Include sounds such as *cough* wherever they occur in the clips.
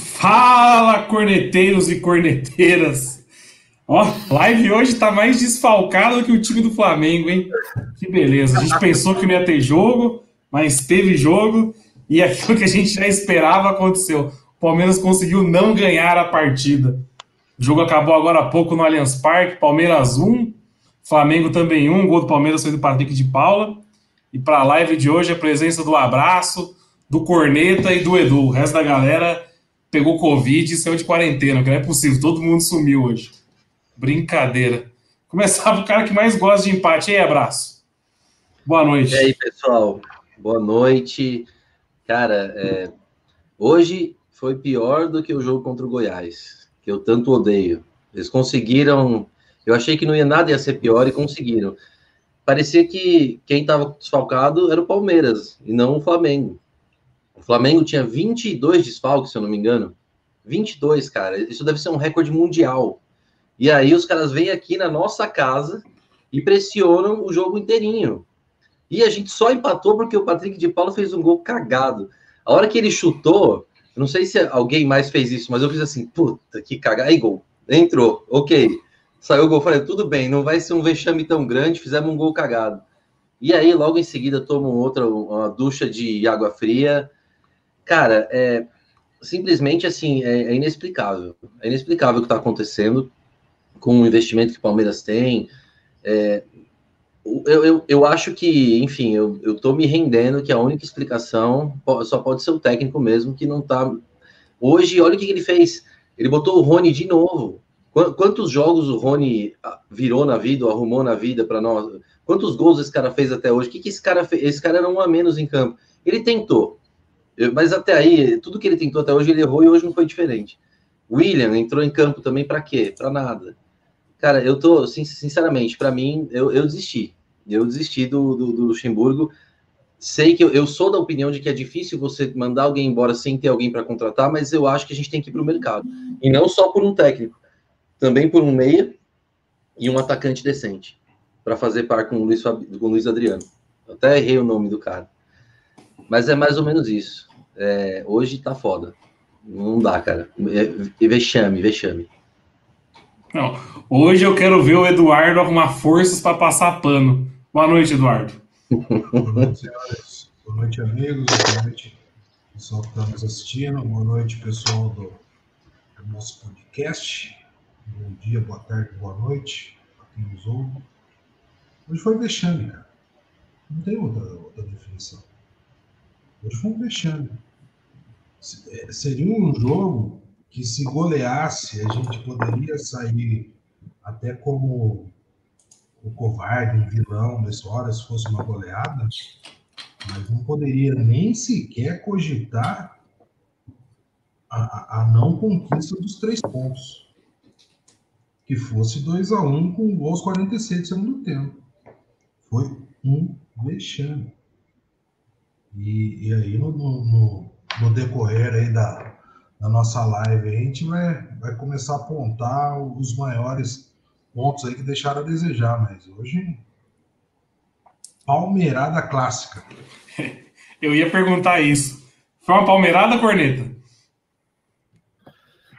Fala, corneteiros e corneteiras! Ó, live hoje tá mais desfalcado do que o time do Flamengo, hein? Que beleza. A gente pensou que não ia ter jogo, mas teve jogo e aquilo que a gente já esperava aconteceu. O Palmeiras conseguiu não ganhar a partida. O jogo acabou agora há pouco no Allianz Parque, Palmeiras 1, Flamengo também 1, gol do Palmeiras foi do Patrick de Paula. E para a live de hoje, a presença do Abraço, do Corneta e do Edu. O resto da galera pegou Covid e saiu de quarentena, que não é possível, todo mundo sumiu hoje. Brincadeira. Começava o cara que mais gosta de empate. E aí, Abraço. Boa noite. E aí, pessoal. Boa noite. Cara, é... hoje foi pior do que o jogo contra o Goiás, que eu tanto odeio. Eles conseguiram. Eu achei que não ia nada ia ser pior e conseguiram parecia que quem estava desfalcado era o Palmeiras e não o Flamengo. O Flamengo tinha 22 desfalques, se eu não me engano. 22, cara. Isso deve ser um recorde mundial. E aí os caras vêm aqui na nossa casa e pressionam o jogo inteirinho. E a gente só empatou porque o Patrick de Paulo fez um gol cagado. A hora que ele chutou, não sei se alguém mais fez isso, mas eu fiz assim, puta, que cagada. Aí, gol. Entrou, ok. Saiu o gol, falei, tudo bem, não vai ser um vexame tão grande, fizemos um gol cagado. E aí, logo em seguida, tomam outra, uma ducha de água fria. Cara, é simplesmente assim, é, é inexplicável. É inexplicável o que está acontecendo com o investimento que o Palmeiras tem. É, eu, eu, eu acho que, enfim, eu, eu tô me rendendo que a única explicação só pode ser o técnico mesmo, que não tá. Hoje, olha o que, que ele fez. Ele botou o Rony de novo. Quantos jogos o Rony ah, virou na vida, ou arrumou na vida para nós? Quantos gols esse cara fez até hoje? O que, que esse cara fez? Esse cara era um a menos em campo. Ele tentou, mas até aí, tudo que ele tentou até hoje, ele errou e hoje não foi diferente. William entrou em campo também para quê? Para nada. Cara, eu tô, sinceramente, para mim, eu, eu desisti. Eu desisti do, do, do Luxemburgo. Sei que eu, eu, sou da opinião de que é difícil você mandar alguém embora sem ter alguém para contratar, mas eu acho que a gente tem que ir para o mercado. E não só por um técnico também por um meia e um atacante decente para fazer par com o Luiz, com o Luiz Adriano. Eu até errei o nome do cara. Mas é mais ou menos isso. É, hoje tá foda. Não dá, cara. É, vexame, vexame. Não, hoje eu quero ver o Eduardo arrumar forças para passar pano. Boa noite, Eduardo. Boa noite, senhoras. Boa noite, amigos. Boa noite, pessoal que está nos assistindo. Boa noite, pessoal do, do nosso podcast. Bom dia, boa tarde, boa noite para quem nos ouve. Hoje foi vexame, cara. Não tem outra, outra definição. Hoje foi um vexame. É, seria um jogo que, se goleasse, a gente poderia sair até como o covarde, um vilão nessa hora, se fosse uma goleada, mas não poderia nem sequer cogitar a, a não conquista dos três pontos que fosse 2 a 1 um, com gol aos 46 do segundo tempo. Foi um vexame. E, e aí, no, no, no, decorrer aí da, da nossa live, a gente vai, vai começar a apontar os maiores pontos aí que deixaram a desejar, mas hoje. Palmeirada clássica. *laughs* Eu ia perguntar isso. Foi uma palmeirada, Corneta?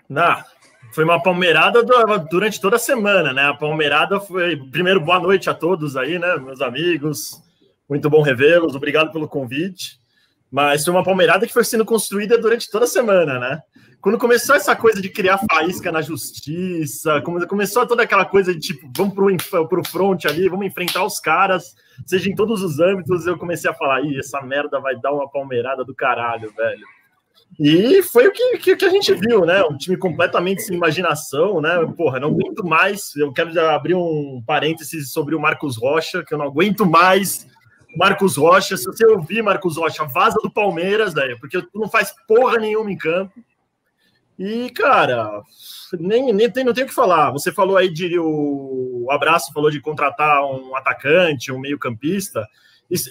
Não, foi uma palmeirada durante toda a semana, né? A palmeirada foi. Primeiro, boa noite a todos aí, né, meus amigos. Muito bom revê-los, obrigado pelo convite. Mas foi uma palmeirada que foi sendo construída durante toda a semana, né? Quando começou essa coisa de criar faísca na justiça, começou toda aquela coisa de tipo, vamos pro, pro front ali, vamos enfrentar os caras, seja em todos os âmbitos, eu comecei a falar, ih, essa merda vai dar uma palmeirada do caralho, velho. E foi o que, que, que, a gente viu, né? Um time completamente sem imaginação, né? Porra, não aguento mais. Eu quero abrir um parênteses sobre o Marcos Rocha, que eu não aguento mais Marcos Rocha, se você ouvir Marcos Rocha, vaza do Palmeiras, velho, porque tu não faz porra nenhuma em campo. E, cara, nem, nem tem, não tem o que falar. Você falou aí de o, o Abraço falou de contratar um atacante, um meio-campista.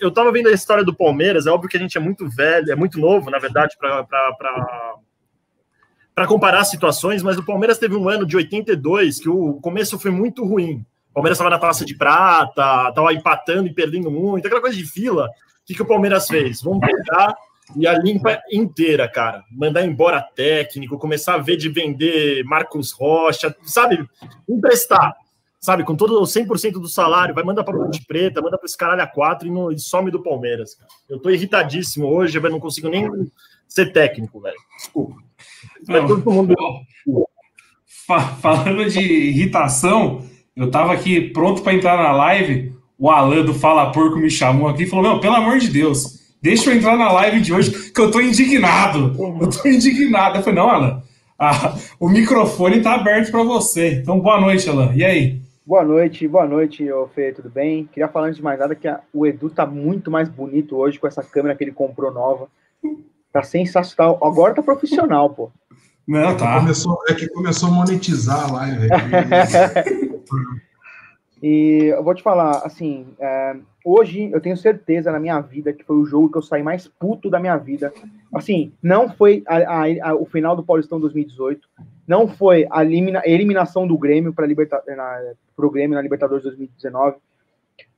Eu tava vendo a história do Palmeiras, é óbvio que a gente é muito velho, é muito novo, na verdade, para comparar situações, mas o Palmeiras teve um ano de 82 que o começo foi muito ruim. O Palmeiras estava na taça de prata, estava empatando e perdendo muito, aquela coisa de fila. O que, que o Palmeiras fez? Vamos pegar e a limpa inteira, cara. Mandar embora técnico, começar a ver de vender Marcos Rocha, sabe? Emprestar, sabe? Com todo o 100% do salário, vai mandar para Ponte Preta, manda para esse caralho a quatro e, não, e some do Palmeiras. Cara. Eu tô irritadíssimo hoje, eu não consigo nem ser técnico, velho. Desculpa. Não, todo mundo... Falando de irritação, eu tava aqui pronto para entrar na live. O Alan do Fala Porco me chamou aqui e falou: Não, pelo amor de Deus, deixa eu entrar na live de hoje, que eu tô indignado. Eu tô indignado. Eu falei: Não, Alan, ah, o microfone tá aberto para você. Então, boa noite, Alan. E aí? Boa noite, boa noite, ô Fê, tudo bem? Queria falar antes de mais nada que a, o Edu tá muito mais bonito hoje com essa câmera que ele comprou nova. Tá sensacional. Agora tá profissional, pô. Não, é tá. Começou, é que começou a monetizar a live. *laughs* e eu vou te falar, assim, é, hoje eu tenho certeza na minha vida que foi o jogo que eu saí mais puto da minha vida. Assim, não foi a, a, a, o final do Paulistão 2018, não foi a, elimina, eliminação do Grêmio para o Grêmio na Libertadores 2019,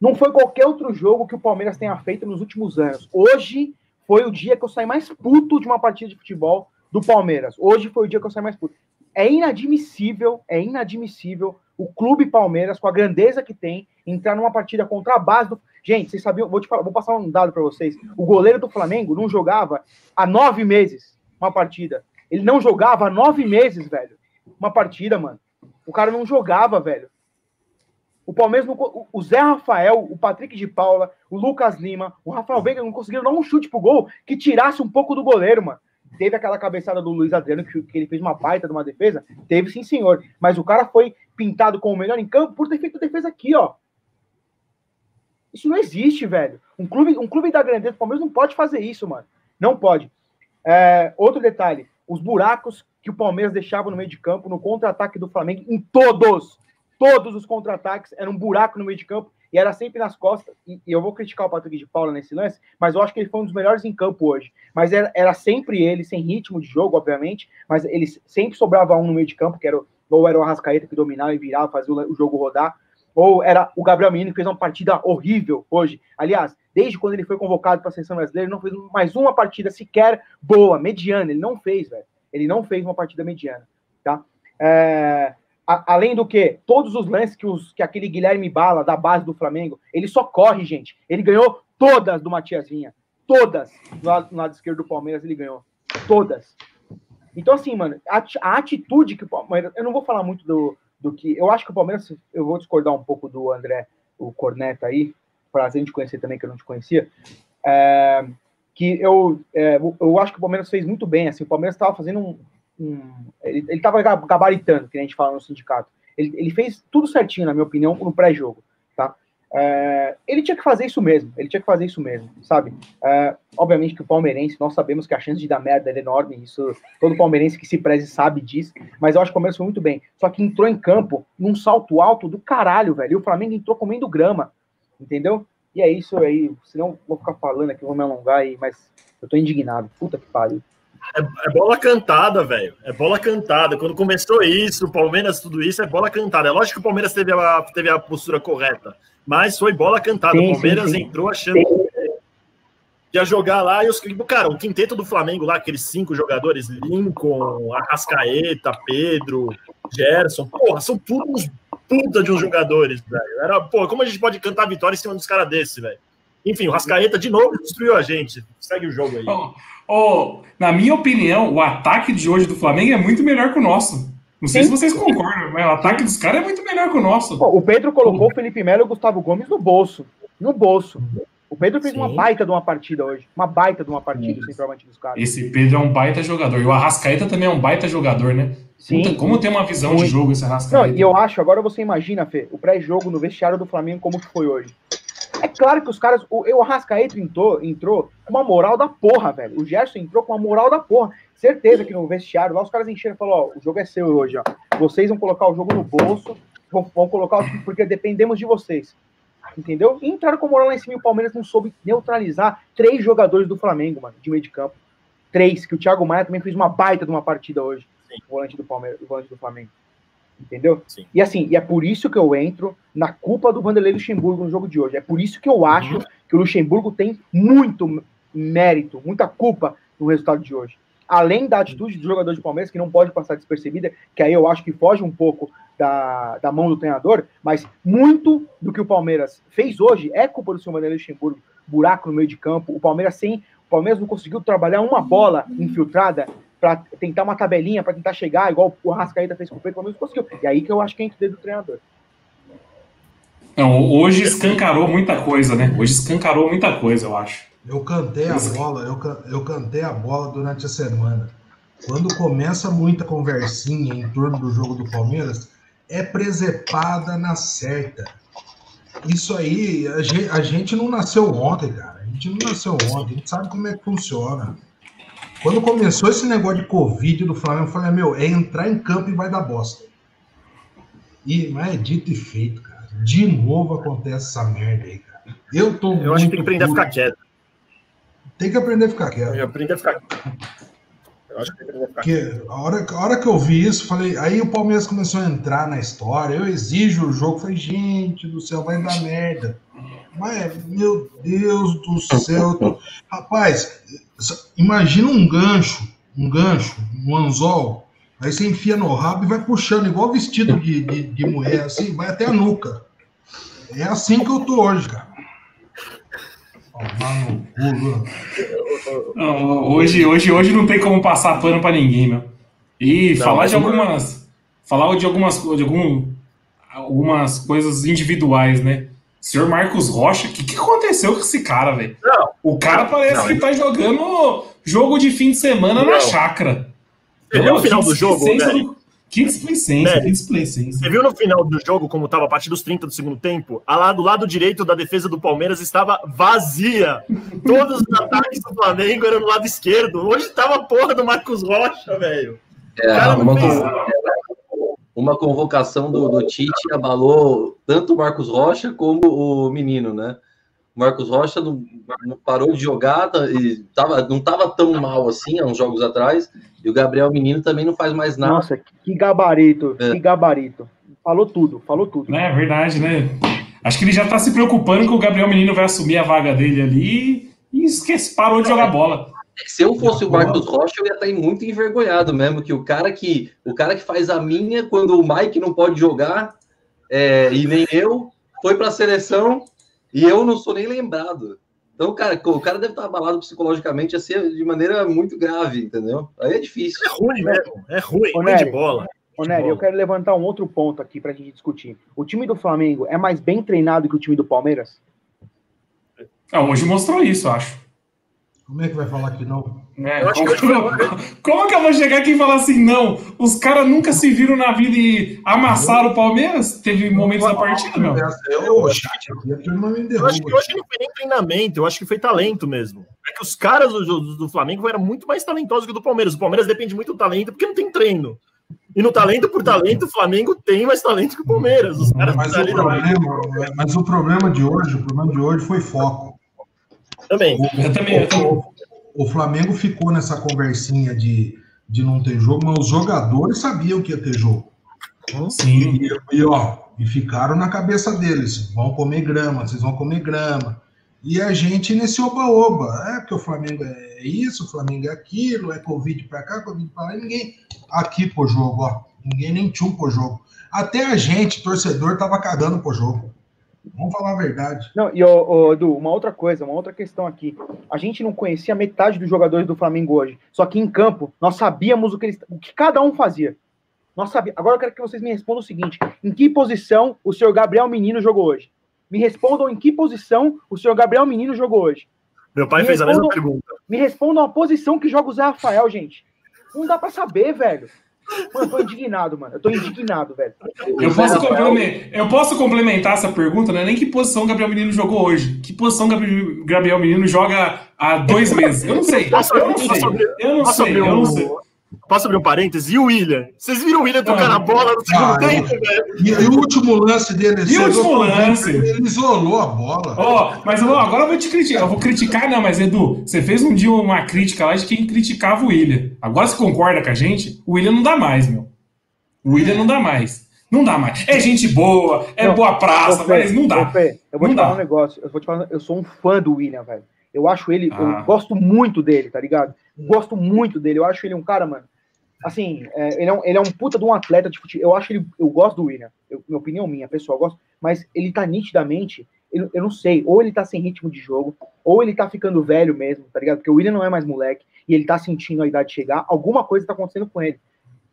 não foi qualquer outro jogo que o Palmeiras tenha feito nos últimos anos. Hoje foi o dia que eu saí mais puto de uma partida de futebol do Palmeiras. Hoje foi o dia que eu saí mais puto. É inadmissível, é inadmissível o clube Palmeiras, com a grandeza que tem, entrar numa partida contra a base do. Gente, vocês sabiam, vou, te falar, vou passar um dado para vocês. O goleiro do Flamengo não jogava há nove meses uma partida. Ele não jogava há nove meses, velho. Uma partida, mano. O cara não jogava, velho. O Palmeiras, não, o Zé Rafael, o Patrick de Paula, o Lucas Lima, o Rafael Veiga não conseguiram dar um chute pro gol que tirasse um pouco do goleiro, mano. Teve aquela cabeçada do Luiz Adriano, que, que ele fez uma baita de uma defesa? Teve sim, senhor. Mas o cara foi pintado como o melhor em campo por ter feito defesa aqui, ó. Isso não existe, velho. Um clube, um clube da grandeza do Palmeiras não pode fazer isso, mano. Não pode. É, outro detalhe: os buracos que o Palmeiras deixava no meio de campo, no contra-ataque do Flamengo, em todos, todos os contra-ataques, era um buraco no meio de campo e era sempre nas costas. E, e, eu vou criticar o Patrick de Paula nesse lance, mas eu acho que ele foi um dos melhores em campo hoje. Mas era, era sempre ele, sem ritmo de jogo, obviamente, mas ele sempre sobrava um no meio de campo, que era, ou era o Arrascaeta que dominava e virava, fazia o, o jogo rodar, ou era o Gabriel Menino que fez uma partida horrível hoje. Aliás, desde quando ele foi convocado para a seleção brasileira, ele não fez mais uma partida sequer boa, mediana. Ele não fez, velho. Ele não fez uma partida mediana, tá? É, a, além do que, todos os lances que, os, que aquele Guilherme Bala, da base do Flamengo, ele só corre, gente. Ele ganhou todas do Matias Vinha. Todas. No lado, no lado esquerdo do Palmeiras ele ganhou. Todas. Então, assim, mano, a, a, atitude que o Palmeiras. Eu não vou falar muito do, do que. Eu acho que o Palmeiras. Eu vou discordar um pouco do André, o Corneta aí. Prazer de conhecer também, que eu não te conhecia. É, que eu, é, eu acho que o Palmeiras fez muito bem. Assim, o Palmeiras estava fazendo um, um, ele estava gabaritando, que a gente fala no sindicato. Ele, ele fez tudo certinho, na minha opinião, no pré-jogo, tá? É, ele tinha que fazer isso mesmo, ele tinha que fazer isso mesmo, sabe? É, obviamente que o palmeirense, nós sabemos que a chance de dar merda é enorme, isso todo palmeirense que se preze sabe disso, mas eu acho que o Palmeiras foi muito bem. Só que entrou em campo num salto alto do caralho, velho. E o Flamengo entrou comendo grama, entendeu? E é isso aí, senão vou ficar falando aqui, vou me alongar aí, mas eu tô indignado. Puta que pariu. É, é, bola cantada, velho. É bola cantada. Quando começou isso, o Palmeiras, tudo isso, é bola cantada. É lógico que o Palmeiras teve a, teve a postura correta, mas foi bola cantada. Sim, o Palmeiras sim, sim. entrou achando que ia jogar lá e os. Cara, o quinteto do Flamengo lá, aqueles cinco jogadores, Lincoln, Arrascaeta, Pedro, Gerson, porra, são putos puta de uns jogadores, velho. Era, pô, como a gente pode cantar vitória em cima dos caras desse, velho? Enfim, o Rascaeta de novo destruiu a gente. Segue o jogo aí. Oh, oh, na minha opinião, o ataque de hoje do Flamengo é muito melhor que o nosso. Não sei Sim. se vocês concordam, mas o ataque dos caras é muito melhor que o nosso. Pô, o Pedro colocou o Felipe Melo e o Gustavo Gomes no bolso. No bolso. O Pedro fez Sim. uma baita de uma partida hoje. Uma baita de uma partida, o centroavante dos caras. Esse Pedro é um baita jogador. E o Arrascaeta também é um baita jogador, né? Sim. Como tem uma visão Muito. de jogo esse Arrascaeta. Não, e eu acho, agora você imagina, Fê, o pré-jogo no vestiário do Flamengo como que foi hoje. É claro que os caras. O, o Arrascaeta entrou, entrou com uma moral da porra, velho. O Gerson entrou com uma moral da porra. Certeza que no vestiário lá os caras encheram e falaram: Ó, o jogo é seu hoje, ó. Vocês vão colocar o jogo no bolso, vão, vão colocar o porque dependemos de vocês. Entendeu? E entraram com moral lá em cima e o Palmeiras não soube neutralizar três jogadores do Flamengo, mano, de meio de campo. Três, que o Thiago Maia também fez uma baita de uma partida hoje. Sim. O volante do Palmeiras, o volante do Flamengo. Entendeu? Sim. E assim, e é por isso que eu entro na culpa do Vanderlei Luxemburgo no jogo de hoje. É por isso que eu acho que o Luxemburgo tem muito mérito, muita culpa no resultado de hoje. Além da atitude do jogador de Palmeiras, que não pode passar despercebida, que aí eu acho que foge um pouco da, da mão do treinador, mas muito do que o Palmeiras fez hoje é culpa do seu Vanderlei Luxemburgo. Buraco no meio de campo, o Palmeiras sem. O Palmeiras não conseguiu trabalhar uma bola infiltrada para tentar uma tabelinha, para tentar chegar, igual o Arrascaeta fez com o Pedro, o Palmeiras não conseguiu. E aí que eu acho que é entre do treinador. Não, hoje escancarou muita coisa, né? Hoje escancarou muita coisa, eu acho. Eu cantei a bola, eu, eu cantei a bola durante a semana. Quando começa muita conversinha em torno do jogo do Palmeiras, é presepada na certa. Isso aí, a gente, a gente não nasceu ontem, cara. A gente não nasceu ontem, a gente sabe como é que funciona. Quando começou esse negócio de Covid do Flamengo, eu falei, meu, é entrar em campo e vai dar bosta. E mas é dito e feito, cara. De novo acontece essa merda aí, cara. Eu tô Eu acho que tem que aprender a puto. ficar quieto. Tem que aprender a ficar quieto. Eu aprendi a ficar Eu acho que tem que aprender a ficar quieto. Porque a hora, a hora que eu vi isso, falei, aí o Palmeiras começou a entrar na história, eu exijo o jogo, falei, gente do céu, vai dar merda. Mas, meu Deus do céu. tô- Rapaz, imagina um gancho, um gancho, um anzol, aí você enfia no rabo e vai puxando, igual vestido de, de, de mulher, assim, vai até a nuca. É assim que eu tô hoje, cara. Não, hoje, hoje, hoje não tem como passar pano pra ninguém, meu. E Não, falar de uma- algumas. Falar de algumas, de algum, algumas coisas individuais, né? Senhor Marcos Rocha, o que, que aconteceu com esse cara, velho? O cara parece Não, que tá jogando jogo de fim de semana na Não. chácara. Você viu no final do jogo, do- Que displicência, que displicência. Você viu no final do jogo como estava a partir dos 30 do segundo tempo? A lá do lado direito da defesa do Palmeiras estava vazia. Todos os ataques do Flamengo eram no lado esquerdo. Hoje estava a porra do Marcos Rocha, velho. É, cara não fez- uma convocação do, do Tite abalou tanto o Marcos Rocha como o menino, né? O Marcos Rocha não, não parou de jogar tá- e tava, não estava tão mal assim há uns jogos atrás. E o Gabriel Menino também não faz mais nada. Nossa, que gabarito, É. que gabarito. Falou tudo, falou tudo. É verdade, né? Acho que ele já tá se preocupando que o Gabriel Menino vai assumir a vaga dele ali e esquece, parou de jogar bola. Se eu fosse o Marcos Rocha, eu ia estar muito envergonhado mesmo, que o cara que o cara que faz a minha quando o Mike não pode jogar é, e nem eu foi para a seleção e eu não sou nem lembrado. Então, cara, o cara deve estar abalado psicologicamente assim de maneira muito grave, entendeu? Aí é difícil. É ruim mesmo. É ruim. Ô, ruim Nery. de bola. Ô, Nery, eu quero levantar um outro ponto aqui pra gente discutir. O time do Flamengo é mais bem treinado que o time do Palmeiras? Ah, hoje mostrou isso, acho. Como é que vai falar que não? É, Eu acho como, que hoje *laughs* como que eu vou chegar aqui e falar assim, não? Os caras nunca se viram na vida e amassaram o Palmeiras? Teve momentos da partida, meu. Eu, Eu acho que hoje não foi nem treinamento, eu acho que foi talento mesmo. É que os caras do, do, do Flamengo eram muito mais talentosos que o do Palmeiras. O Palmeiras depende muito do talento porque não tem treino. E no talento por talento, o Flamengo tem mais talento que o Palmeiras. Os caras Mas o, problema, mas o problema de hoje, o problema de hoje foi foco. Também. Eu também, eu também. O, Flamengo ficou nessa conversinha de, de não ter jogo, mas os jogadores sabiam que ia ter jogo. Sim. E, e, ó, e ficaram na cabeça deles: vão comer grama, vocês vão comer grama. E a gente nesse oba-oba, é porque o Flamengo é isso, o Flamengo é aquilo, é Covid pra cá, Covid pra lá, e ninguém aqui pro jogo, ó. Ninguém nem tchum pro jogo. Até a gente, torcedor, tava cagando pro jogo. Vamos falar a verdade. Não, e ô, ô, Edu, uma outra coisa, uma outra questão aqui. A gente não conhecia metade dos jogadores do Flamengo hoje. Só que em campo, nós sabíamos o que, eles, o que cada um fazia. Nós sabíamos. Agora eu quero que vocês me respondam o seguinte: em que posição o senhor Gabriel Menino jogou hoje? Me respondam em que posição o senhor Gabriel Menino jogou hoje. Meu pai Me fez a mesma pergunta. Me respondam a posição que joga o Zé Rafael, gente. Não dá pra saber, velho. Mano, eu tô indignado, mano. Eu tô indignado, velho. Eu posso, complementar, eu posso complementar essa pergunta, né? Nem que posição o Gabriel Menino jogou hoje. Que posição o Gabriel Menino joga há dois meses? Eu não sei. Eu não sei. Eu não sei. Eu não sei. Posso abrir um parênteses? E o William? Vocês viram o William tocar na bola no segundo ah, tempo, velho? E, e, o último lance dele? E o último lance? Ele isolou a bola. Ó, oh, mas eu, agora eu vou te criticar. Eu vou criticar, não, mas Edu, você fez um dia uma crítica lá de quem criticava o William. Agora você concorda com a gente? O William não dá mais, meu. O William não dá mais. Não dá mais. É gente boa, é não, boa praça, Fê, mas não dá. Fê, eu vou não te falar dá. um negócio. Eu vou te falar, eu sou um fã do William, velho. Eu acho ele, ah. eu gosto muito dele, tá ligado? Gosto muito dele. Eu acho ele um cara, mano assim, é, ele, é um, ele é um puta de um atleta de futebol. Eu acho ele, eu gosto do William, eu, minha opinião minha, pessoal, gosto, mas ele tá nitidamente, eu, eu não sei, ou ele tá sem ritmo de jogo, ou ele tá ficando velho mesmo, tá ligado? Porque o William não é mais moleque e ele tá sentindo a idade chegar, alguma coisa tá acontecendo com ele.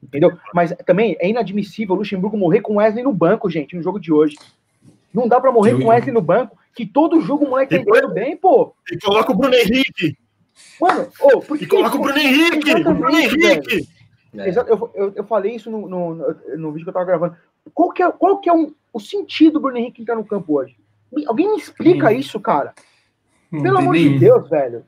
Entendeu? Mas também é inadmissível o Luxemburgo morrer com Wesley no banco, gente, no jogo de hoje. Não dá para morrer eu, com Wesley no banco, que todo jogo o moleque tá entrando bem, pô. E coloca o Bruno Henrique. Mano, oh, por que e coloca o Bruno Henrique! Bruno Henrique! É. Eu, eu, eu, falei isso no, no, no, vídeo que eu tava gravando. Qual que é, qual que é um, o sentido do Bruno Henrique entrar no campo hoje? Alguém me explica isso, cara? Pelo amor nem... de Deus, velho.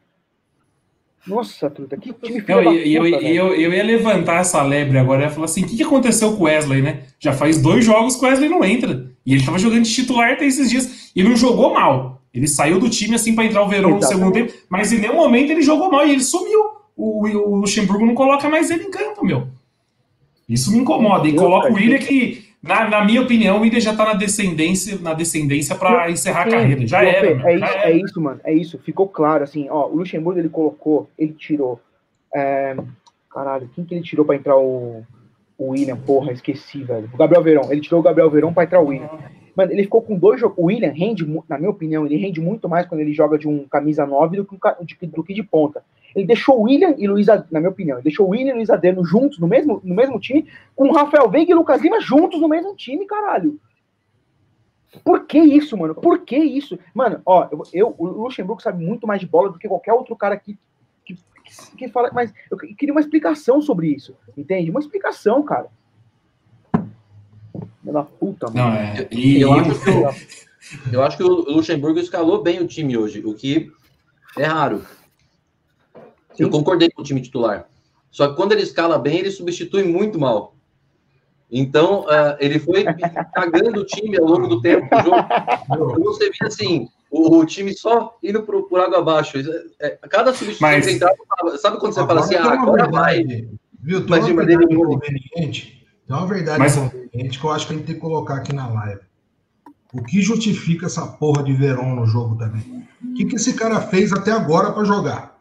Nossa, truta, que time eu, eu, eu, eu, eu ia levantar essa lebre agora e falar assim: o que, que aconteceu com o Wesley, né? Já faz dois jogos que o Wesley não entra. E ele tava jogando de titular até esses dias. E não jogou mal. Ele saiu do time assim para entrar o Verão no segundo tempo, mas em nenhum momento ele jogou mal e ele sumiu o, o Luxemburgo não coloca mais ele em campo, meu. Isso me incomoda. E coloca o William que, na, na minha opinião, o William já tá na descendência, na descendência para encerrar a carreira. Já era. É, é, isso, é isso, mano. É isso. Ficou claro, assim, ó, o Luxemburgo ele colocou, ele tirou. É, caralho, quem que ele tirou para entrar o, o William? Porra, esqueci, velho. O Gabriel Verão. Ele tirou o Gabriel Verão para entrar o William. Mano, ele ficou com dois jogos. O William rende, na minha opinião, ele rende muito mais quando ele joga de um camisa 9 do que, de, do que de ponta. Ele deixou o William e Luiz, na minha opinião, ele deixou o William e Luiz Adeno juntos no mesmo, no mesmo time, com o Rafael Veiga e Lucas Lima juntos no mesmo time, caralho. Por que isso, mano? Por que isso? Mano, ó, eu, eu, o Luxemburgo sabe muito mais de bola do que qualquer outro cara aqui que, que, que fala, mas eu queria uma explicação sobre isso, entende? Uma explicação, cara. Da puta, mano. Não, é, e, eu, acho que, eu, acho que o Luxemburgo escalou bem o time hoje, o que é raro. Eu concordei com o time titular. Só que quando ele escala bem, ele substitui muito mal. Então, uh, ele foi *laughs* cagando o time ao longo do tempo do jogo. Então, você via assim, o, o, time só indo por, por água abaixo. É, cada substituição Mas... que entrava, sabe quando você fala assim, ah, agora vai. Viu, tem uma verdade conveniente, tem uma verdade Mas... conveniente que eu acho que a gente tem que colocar aqui na live. O que justifica essa porra de Verão no jogo também? O que, que esse cara fez até agora para jogar?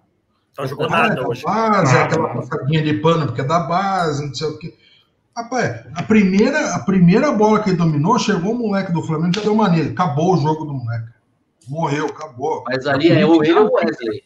Não jogou ah, nada é hoje. Base, nada, aquela passadinha de pano, porque é da base, não sei o quê. Rapaz, a primeira, a primeira bola que ele dominou, chegou o moleque do Flamengo já deu uma nele. Acabou o jogo do moleque. Morreu, acabou. Mas ali é ou ele ou Wesley.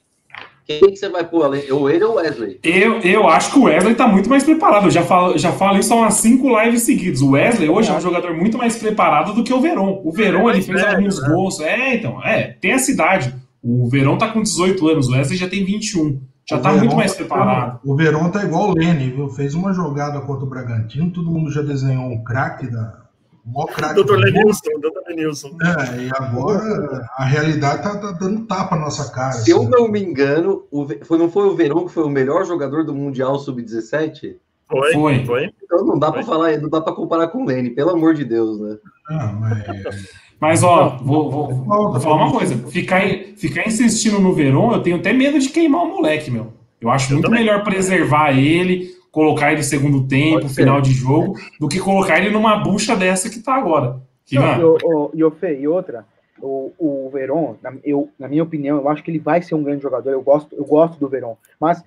Quem que você vai pôr ali? Ou ele ou Wesley? Eu, eu acho que o Wesley tá muito mais preparado. Eu já falo, já falo isso há umas cinco lives seguidas. O Wesley hoje é um jogador muito mais preparado do que o Verón. O Verón, ele fez alguns né? gols. É, então, é, tem essa idade. O Verão tá com 18 anos, o Wesley já tem 21. Já o tá Verón muito mais tá preparado. o Verão tá igual o Lene, viu? Fez uma jogada contra o Bragantino, todo mundo já desenhou um craque da. O maior craque. Doutor Lenilson, doutor Lenilson. É, e agora a realidade tá, tá, dando tapa na nossa cara. Se assim. eu não me engano, o, foi, não foi o Verão que foi o melhor jogador do Mundial Sub-17? Foi, foi, foi. Então não dá para falar, não dá para comparar com o Lene, pelo amor de Deus, né? Ah, mas mas, ó, vou, vou, vou falar uma coisa. Ficar, ficar insistindo no Verón, eu tenho até medo de queimar o moleque, meu. Eu acho eu muito também. melhor preservar ele, colocar ele no segundo tempo, final de jogo, do que colocar ele numa bucha dessa que tá agora. Que, não, e, o, Fê, e outra, o, o Verón, na, eu, na minha opinião, eu acho que ele vai ser um grande jogador. Eu gosto, eu gosto do Verón. Mas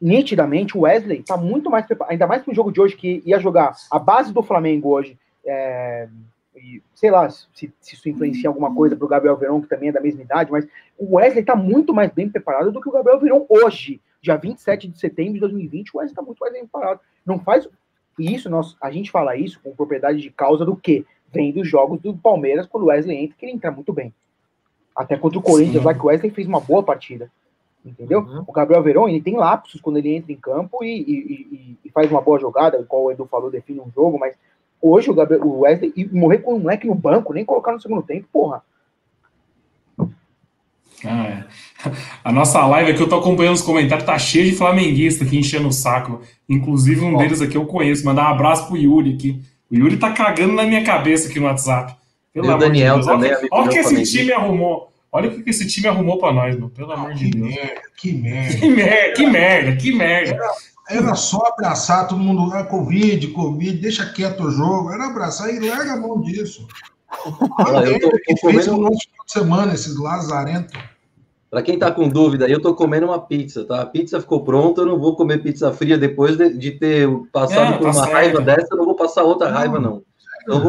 nitidamente o Wesley tá muito mais preparado, ainda mais pro jogo de hoje que ia jogar a base do Flamengo hoje. É, e sei lá se, se isso influencia alguma coisa para o Gabriel Verão, que também é da mesma idade, mas o Wesley está muito mais bem preparado do que o Gabriel Verão hoje, dia 27 de setembro de 2020. O Wesley está muito mais bem preparado. Não faz. E isso, nós, a gente fala isso com propriedade de causa do quê? Vem dos jogos do Palmeiras, quando o Wesley entra, que ele entra muito bem. Até contra o Corinthians, Sim. lá que o Wesley fez uma boa partida. Entendeu? Uhum. O Gabriel Verón, ele tem lapsos quando ele entra em campo e, e, e, e faz uma boa jogada, qual o Edu falou, define um jogo, mas hoje o, Gabriel, o Wesley e morrer com um moleque no banco, nem colocar no segundo tempo, porra. Ah, é. *laughs* A nossa live aqui, eu tô acompanhando os comentários, tá cheio de flamenguista aqui enchendo o saco. Inclusive, um deles aqui eu conheço. Mandar um abraço pro Yuri aqui. O Yuri tá cagando na minha cabeça aqui no WhatsApp. Pelo amor Daniel de Deus. Também, olha, olha o que esse time arrumou. Olha o que esse time arrumou pra nós, meu. Pelo amor de Deus. Merda, que merda. Que merda, que merda, que merda. Era, era só abraçar todo mundo. Ah, Covid, Covid, deixa quieto o jogo. Era abraçar e larga a mão disso. Olha, eu tô, tô comendo... no nosso final de semana, esses lazarentos. Para quem está com dúvida, eu estou comendo uma pizza, tá? A pizza ficou pronta, eu não vou comer pizza fria depois de, de ter passado é, por tá uma certo. raiva dessa, eu não vou passar outra não. raiva, não.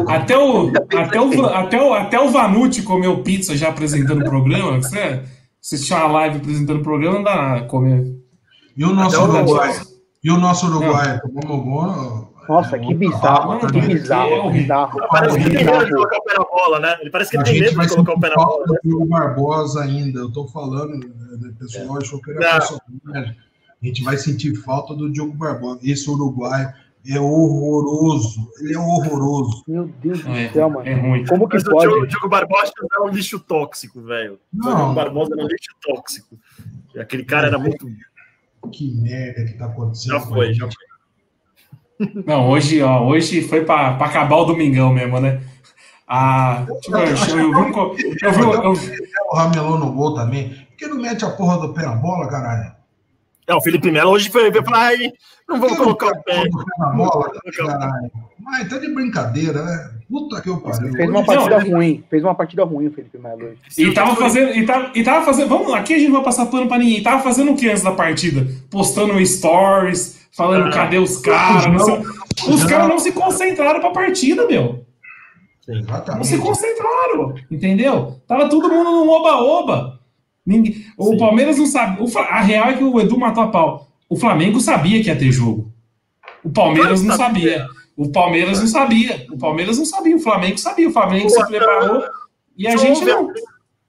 Até o, até, o, até, o, até o Vanucci comeu pizza já apresentando o programa. Você assistiu a live apresentando o programa, não dá nada comer. E o nosso Uruguai? E o nosso Uruguai? Tomou nossa, que bizarro, que bizarro, bizarro. Parece que ele tem medo de colocar o pé na bola, né? Ele parece que ele tem medo de colocar o pé na bola. O Barbosa ainda, eu tô falando, né, o pessoal achou que era personagem. A gente vai sentir falta do Diogo Barbosa. Esse Uruguai é horroroso. Ele é horroroso. Meu Deus do é, céu, mano. É ruim. Como que Mas pode? O Diogo Barbosa é um lixo tóxico, velho. O Diogo Barbosa era um lixo tóxico. Aquele cara era muito. Que merda que tá acontecendo. Já foi, já foi. Não, hoje, ó, hoje foi para acabar o domingão mesmo, né? Ah, tipo, eu, eu, eu, eu, vi, eu, o Ramelão no gol também. Por que não mete a porra do pé na bola, caralho? É, o Felipe Melo hoje foi falar, ai, não vamos colocar o pé. Na bola, caralho. Mas tá de brincadeira, né? Puta que eu pariu. Fez uma partida não, ruim, fez uma partida ruim o Felipe Melo. E tava fazendo, e tava, e tava fazendo, vamos lá, aqui a gente não vai passar pano pra ninguém. Tava fazendo o que antes da partida? Postando stories, falando ah, cadê os caras. Os caras não se concentraram pra partida, meu. Exatamente. Não se concentraram, entendeu? Tava todo mundo no oba-oba. O Palmeiras não sabe. A real é que o Edu matou a pau. O Flamengo sabia que ia ter jogo. O Palmeiras não sabia. O Palmeiras não sabia. O Palmeiras não sabia. O Flamengo sabia. O Flamengo se preparou e a gente não.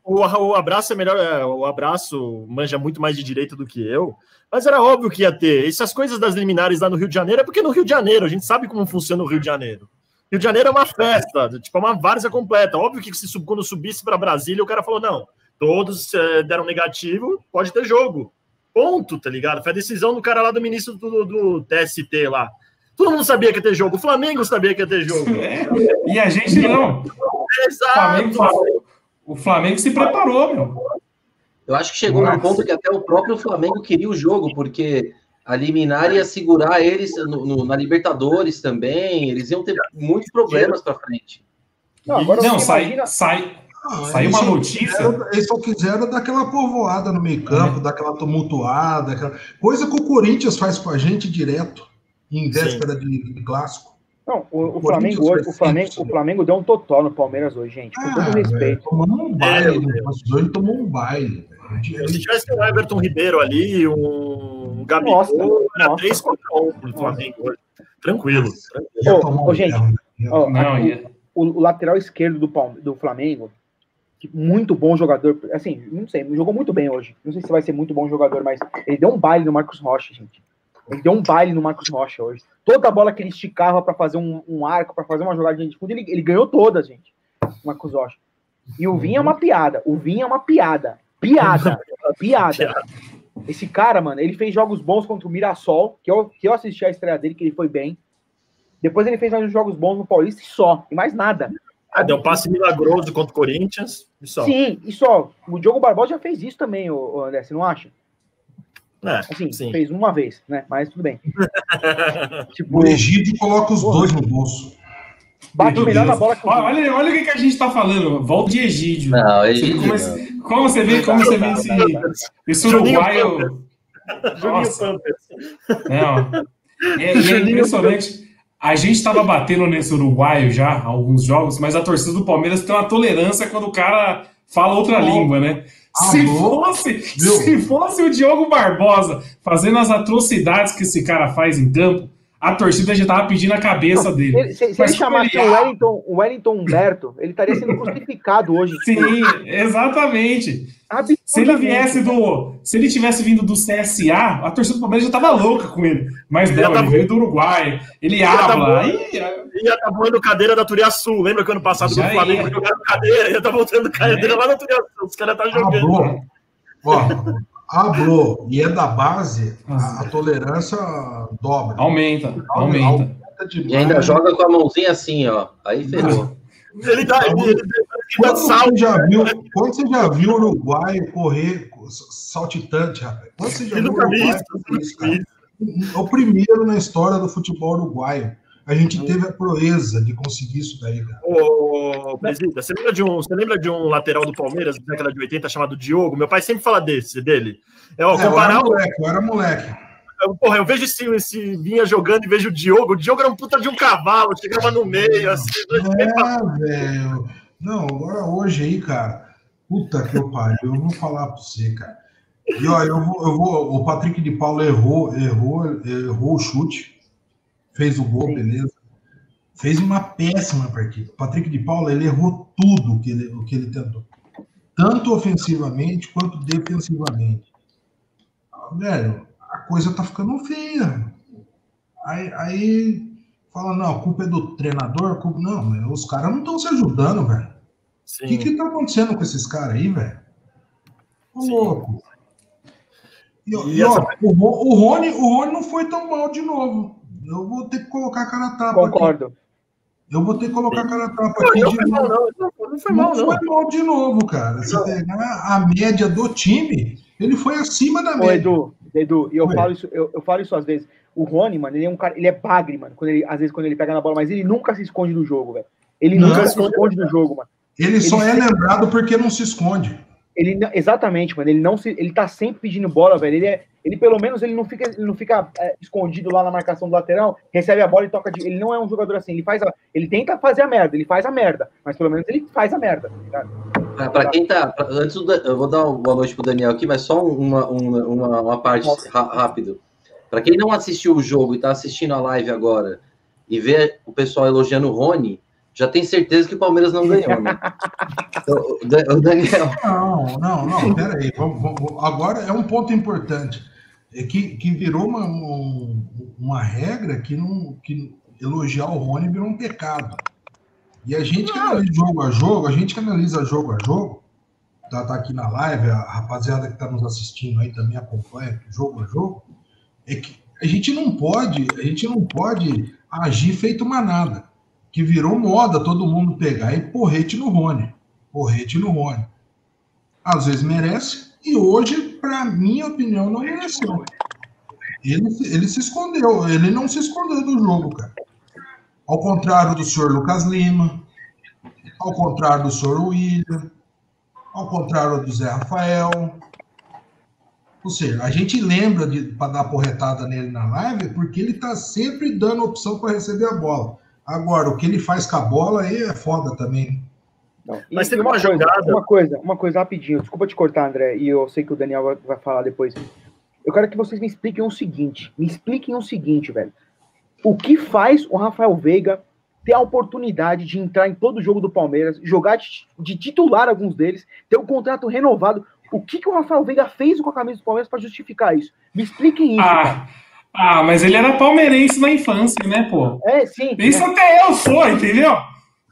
O, o abraço é melhor. É, o abraço manja muito mais de direito do que eu. Mas era óbvio que ia ter. Essas coisas das liminares lá no Rio de Janeiro é porque no Rio de Janeiro, a gente sabe como funciona o Rio de Janeiro. Rio de Janeiro é uma festa, tipo, é uma várzea completa. Óbvio que se, quando subisse para Brasília, o cara falou: não, todos é, deram negativo, pode ter jogo. Ponto, tá ligado? Foi a decisão do cara lá do ministro do, do TST lá. Todo mundo sabia que ia ter jogo. O Flamengo sabia que ia ter jogo. É, e a gente não. Exato. O Flamengo, o Flamengo se preparou, meu. Eu acho que chegou Nossa. num ponto que até o próprio Flamengo queria o jogo, porque a liminar ia segurar eles no, no, na Libertadores também. Eles iam ter muitos problemas para frente. Não, agora não sai, imagina... sai, ah, sai uma notícia. Quiseram, eles só quiseram dar aquela povoada no meio campo, é. dar aquela tumultuada, aquela... coisa que o Corinthians faz com a gente direto, em véspera de, de clássico. Não, o, o Flamengo hoje, o Flamengo, o Flamengo deu um totó no Palmeiras hoje, gente. Com ah, todo respeito. Tomou um baile, é, né? tomou um baile. Se tivesse um Everton Ribeiro ali, um Gabigol, nossa, era nossa. 3 contra 1 no Flamengo hoje. Tranquilo. tranquilo. Ô, gente, ó, não, o, o, lateral esquerdo do, do Flamengo, muito bom jogador, assim, não sei, jogou muito bem hoje. Não sei se vai ser muito bom jogador, mas ele deu um baile no Marcos Rocha, gente. Ele deu um baile no Marcos Rocha hoje. Toda bola que ele esticava para fazer um, um arco, para fazer uma jogadinha de fundo, ele, ele ganhou todas, gente. O Marcos Rocha. E o Vinha é uma piada. O Vinha é uma piada. *laughs* Piada. piada. Esse cara, mano, ele fez jogos bons contra o Mirassol, que eu, que eu assisti a estreia dele, que ele foi bem. Depois ele fez mais uns jogos bons no Paulista e só, e mais nada. Ah, deu um passe milagroso contra o Corinthians e só. Sim, e só. O Diogo Barbosa já fez isso também, o André, você não acha? É, assim, sim. fez uma vez, né? Mas tudo bem. *laughs* tipo, o Egídio coloca os dois no bolso. Bate Meu melhor Deus. na bola que olha, olha o que, que a gente está falando. Volta de Egídio. Não, Egídio. Como, não. como você vê, como você vê esse, esse uruguaio. Nossa. Não. É, é impressionante. A gente estava batendo nesse uruguaio já, alguns jogos, mas a torcida do Palmeiras tem uma tolerância quando o cara fala outra oh. língua, né? Se fosse, se fosse o Diogo Barbosa fazendo as atrocidades que esse cara faz em campo, a torcida já tava pedindo a cabeça Não, dele. ele- se, se ele chamasse ele- o Wellington, o Wellington Humberto, ele estaria sendo *laughs* crucificado hoje. Sim, exatamente. Se ele viesse do. Se ele tivesse vindo do CSA, a torcida do Palmeiras já tava louca com ele. Mas Já não, tá ele veio do Uruguai. Ele tá habla. Aí, E já tá voando cadeira da Turiaçu. Lembra que ano passado Já do Flamengo ia. jogaram cadeira? Já tá voltando cadeira lá na Turiaçu. Os caras tá jogando. Hablou. Ó. E é da base, a, a tolerância dobra. aumenta, aumenta. demais. E ainda joga com a mãozinha assim, ó. Aí ferrou. *laughs* Ele tá. Ele, ele, dá Quando salto. você, já viu, quando você já viu o Uruguai correr saltitante, rapaz? Quando você já Ele viu o nunca vi Uruguai isso. É o primeiro na história do futebol uruguaio. A gente teve a proeza de conseguir isso daí, cara. Ô, Presida, você lembra, de um, você lembra de um lateral do Palmeiras da década de 80 chamado Diogo? Meu pai sempre fala desse, dele. É, ó, É, eu era comparar o- moleque, eu era moleque. eu- Porra, eu vejo esse, esse vinha jogando e vejo o Diogo. O Diogo era um puta de um cavalo, chegava no meio, assim. É, velho. Não, agora hoje aí, cara. Puta que eu pariu, eu vou falar pra você, cara. E ó, eu vou, eu vou. O Patrick de Paula errou, errou, errou o chute, fez o gol, beleza. Fez uma péssima partida. O Patrick de Paula ele errou tudo o que ele, o que ele tentou. Tanto ofensivamente quanto defensivamente. Velho, a coisa tá ficando feia. Aí, aí fala, não, a culpa é do treinador, a culpa... não, meu, os caras não estão se ajudando, velho. O que que tá acontecendo com esses caras aí, velho? Ô, louco. E, E e, ó, essa- o, o Rony, o Rony não foi tão mal de novo. Eu vou ter que colocar a cara a tapa aqui. Concordo. Eu vou ter que colocar a cara a tapa Não, aqui não de foi mal, novo. não. Não, não foi mal, Não não. foi mal de novo, cara. Se pegar a média do time, ele foi acima da Ô, média. Edu, Edu, e eu falo, isso, eu, eu falo isso às vezes. O Rony, mano, ele é um cara, ele é bagre, mano. Quando ele, às vezes quando ele pega na bola, mas ele nunca se esconde do jogo, velho. Ele Não. nunca se esconde do jogo, mano. Ele só ele é sempre- lembrado porque não se esconde. Ele exatamente, mano. Ele não se, ele tá sempre pedindo bola, velho. Ele é, ele pelo menos ele não fica, ele não fica é, escondido lá na marcação do lateral, recebe a bola e toca de, ele não é um jogador assim, ele faz a, ele tenta fazer a merda, ele faz a merda, mas pelo menos ele faz a merda, tá ligado? Pra, pra quem tá. pra- antes do eu vou dar uma boa noite pro Daniel aqui, mas só uma, uma, uma, uma parte rápido. Pra quem não assistiu o jogo e tá assistindo a live agora e vê o pessoal elogiando o Rony, já tem certeza que o Palmeiras não ganhou, né? *laughs* Então, o Dan- o Daniel. Não, não, não, peraí. Vamos, vamos- agora é um ponto importante. É que, que virou uma, um- uma regra que, não, que elogiar o Rony virou um pecado. E a gente que analisa jogo a jogo, a gente que analisa jogo a jogo, tá, tá aqui na live, a rapaziada que tá nos assistindo aí também acompanha jogo a jogo, é que a gente não pode, a gente não pode agir feito manada, que virou moda todo mundo pegar e porrete no Rony, porrete no Rony. Às vezes merece e hoje, para minha opinião, não mereceu. Ele, ele se escondeu, ele não se escondeu do jogo, cara. Ao contrário do senhor Lucas Lima, ao contrário do senhor William, ao contrário do Zé Rafael. Ou seja, a gente lembra de para dar porretada nele na live porque ele tá sempre dando opção para receber a bola. Agora, o que ele faz com a bola aí é foda também. Não. Mas E teve uma, uma coisa, jogada- uma coisa, uma coisa rapidinho. Desculpa te cortar, André, e eu sei que o Daniel vai, vai falar depois. Eu quero que vocês me expliquem o seguinte. Me expliquem o seguinte, velho. O que faz o Rafael Veiga ter a oportunidade de entrar em todo jogo do Palmeiras, jogar de, de titular alguns deles, ter um contrato renovado? O que, que o Rafael Veiga fez com a camisa do Palmeiras para justificar isso? Me expliquem isso, cara. Ah, ah, mas ele era palmeirense na infância, né, pô? É, sim. Isso até eu sou, entendeu?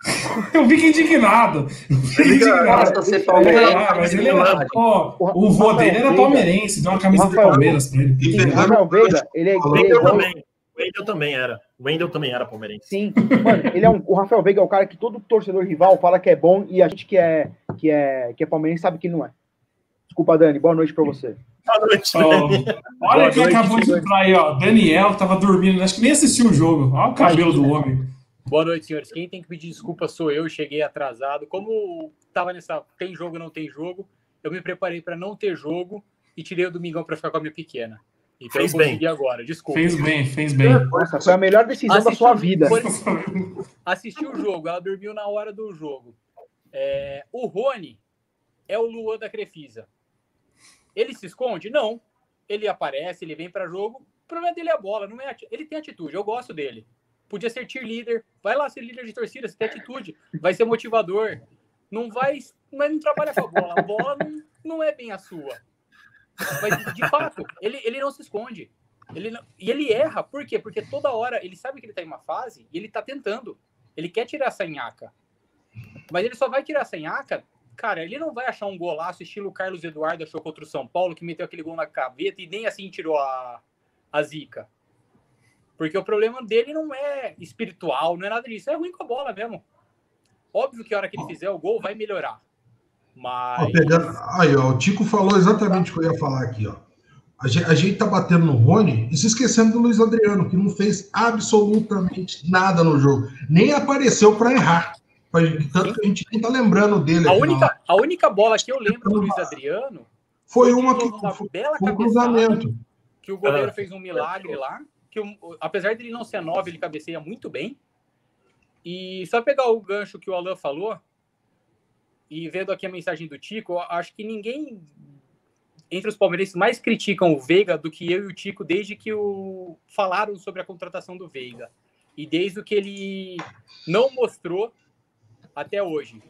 *laughs* Eu fico indignado. Eu fico indignado. Basta ser palmeirense. Ah, mas ele era, pô, o vô dele era palmeirense, deu uma camisa do Rafael Palmeiras pra ele. Rafael Veiga, ele é, O ele é Wendel igual- também. O Wendel também era. O Wendel também era palmeirense. Sim, mano, ele é um, o Rafael Veiga é o cara que todo torcedor rival fala que é bom e a gente que é, que é, que é palmeirense sabe que não é. Desculpa, Dani, boa noite pra você. Boa noite, olha Boa quem noite, acabou de entrar aí, ó. Daniel tava dormindo, acho que nem assistiu o jogo. Olha o cabelo do homem. Boa noite, senhores. Quem tem que pedir desculpa sou eu, cheguei atrasado. Como tava nessa tem jogo, não tem jogo, eu me preparei para não ter jogo e tirei o domingão para ficar com a minha pequena. Então Fez eu bem. consegui agora, desculpa. Fez bem, fez bem. Nossa, foi a melhor decisão da Assistiu- sua vida. foi- Assistiu o jogo, ela dormiu na hora do jogo. É, o Rony é o Luan da Crefisa. Ele se esconde? Não. Ele aparece, ele vem para jogo O problema dele é a bola, não é ele tem atitude, eu gosto dele. Podia ser cheerleader, vai lá ser líder de torcida, você tem atitude, vai ser motivador. Não vai, mas não trabalha com a bola. A bola não, não é bem a sua. Mas, de fato, ele, ele não se esconde. Ele não, e ele erra, por quê? Porque toda hora ele sabe que ele tá em uma fase e ele tá tentando. Ele quer tirar essa nhaca. Mas ele só vai tirar essa nhaca, cara, ele não vai achar um golaço estilo Carlos Eduardo achou contra o São Paulo, que meteu aquele gol na caveta e nem assim tirou a, a zica. Porque o problema dele não é espiritual, não é nada disso. É ruim com a bola mesmo. Óbvio que a hora que ele fizer o gol vai melhorar. Mas. Aí, ó, o Tico falou exatamente o que eu ia falar aqui, ó. A gente, a gente tá batendo no Rony e se esquecendo do Luiz Adriano, que não fez absolutamente nada no jogo. Nem apareceu para errar. Tanto que a gente nem tá lembrando dele. A única, a única bola que eu lembro do Luiz Adriano foi uma que uma foi, bela foi um cruzamento. Que o goleiro ah. fez um milagre lá. Que apesar dele não ser nove, ele cabeceia muito bem. E só pegar o gancho que o Alan falou, e vendo aqui a mensagem do Tico, acho que ninguém entre os palmeirenses mais criticam o Veiga do que eu e o Tico desde que o falaram sobre a contratação do Veiga e desde o que ele não mostrou até hoje.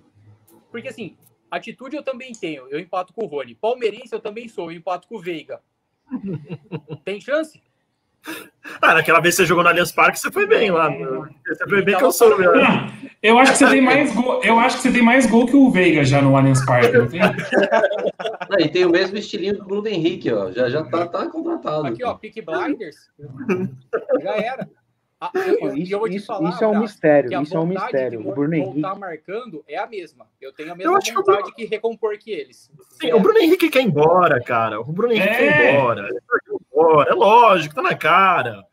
Porque assim, atitude eu também tenho, eu empato com o Rony. Palmeirense eu também sou, eu empato com o Veiga. *laughs* Tem chance? Ah, naquela vez que você jogou no Allianz Parque, você foi bem lá. Você foi bem que eu sou, meu. Eu acho que você tem mais gol. Eu acho que você tem mais gol que o Veiga já no Allianz Parque, não tem? Ah, e tem o mesmo estilinho do Bruno Henrique, ó. Já, já tá, tá contratado. Aqui, ó, Pick Blinders. *laughs* já era. Ah, eu, isso, eu vou te isso, falar, isso é um mistério. Isso é um mistério. O Bruno Henrique. voltar marcando é a mesma. Eu tenho a mesma vontade que, Bruno... que, recompor que eles. Sim, é. o Bruno Henrique quer ir embora, cara. O Bruno Henrique é. quer ir embora. É lógico, tá na cara.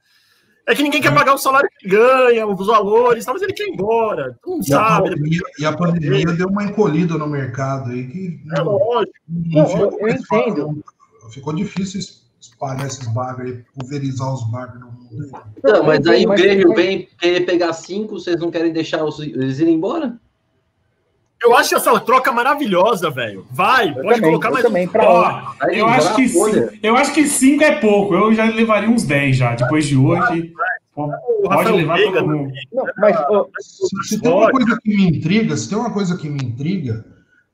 É que ninguém quer pagar o salário que ganha, os valores, mas ele quer ir embora. Tu não e sabe. A pandemia, e a pandemia deu uma encolhida no mercado aí que. É lógico. Não, eu, eu entendo. Ficou difícil espalhar esses bagos aí, pulverizar os bagos no mundo. Não, mas aí o Grêmio vem querer pegar cinco, vocês não querem deixar eles irem embora? Eu acho essa troca maravilhosa, velho. Vai, eu pode também, colocar mais. Também, pra Ó, eu, acho que cinco, eu acho que cinco é pouco. Eu já levaria uns 10 já, depois de hoje. Pode levar todo mundo. Não, mas, se, se tem uma coisa que me intriga, se tem uma coisa que me intriga,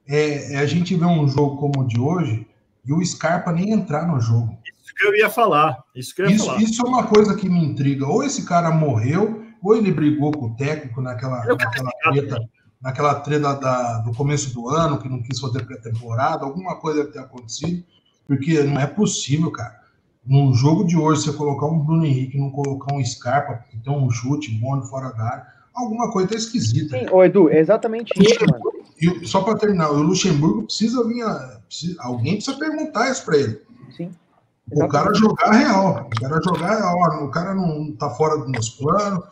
é, é a gente ver um jogo como o de hoje e o Scarpa nem entrar no jogo. Que eu ia falar. Isso que eu ia isso, falar. Isso é uma coisa que me intriga. Ou esse cara morreu, ou ele brigou com o técnico naquela, naquela treta naquela treta da, do começo do ano, que não quis fazer pré-temporada, alguma coisa deve ter acontecido, porque não é possível, cara. Num jogo de hoje, você colocar um Bruno Henrique, não colocar um Scarpa, que tem um chute bom de fora da área, alguma coisa tá esquisita. Sim, ô Edu, é exatamente isso, mano. E, só para terminar, o Luxemburgo precisa vir. A, precisa, alguém precisa perguntar isso para ele. Sim. O cara jogar real. O cara jogar real. O cara não tá fora dos meus planos.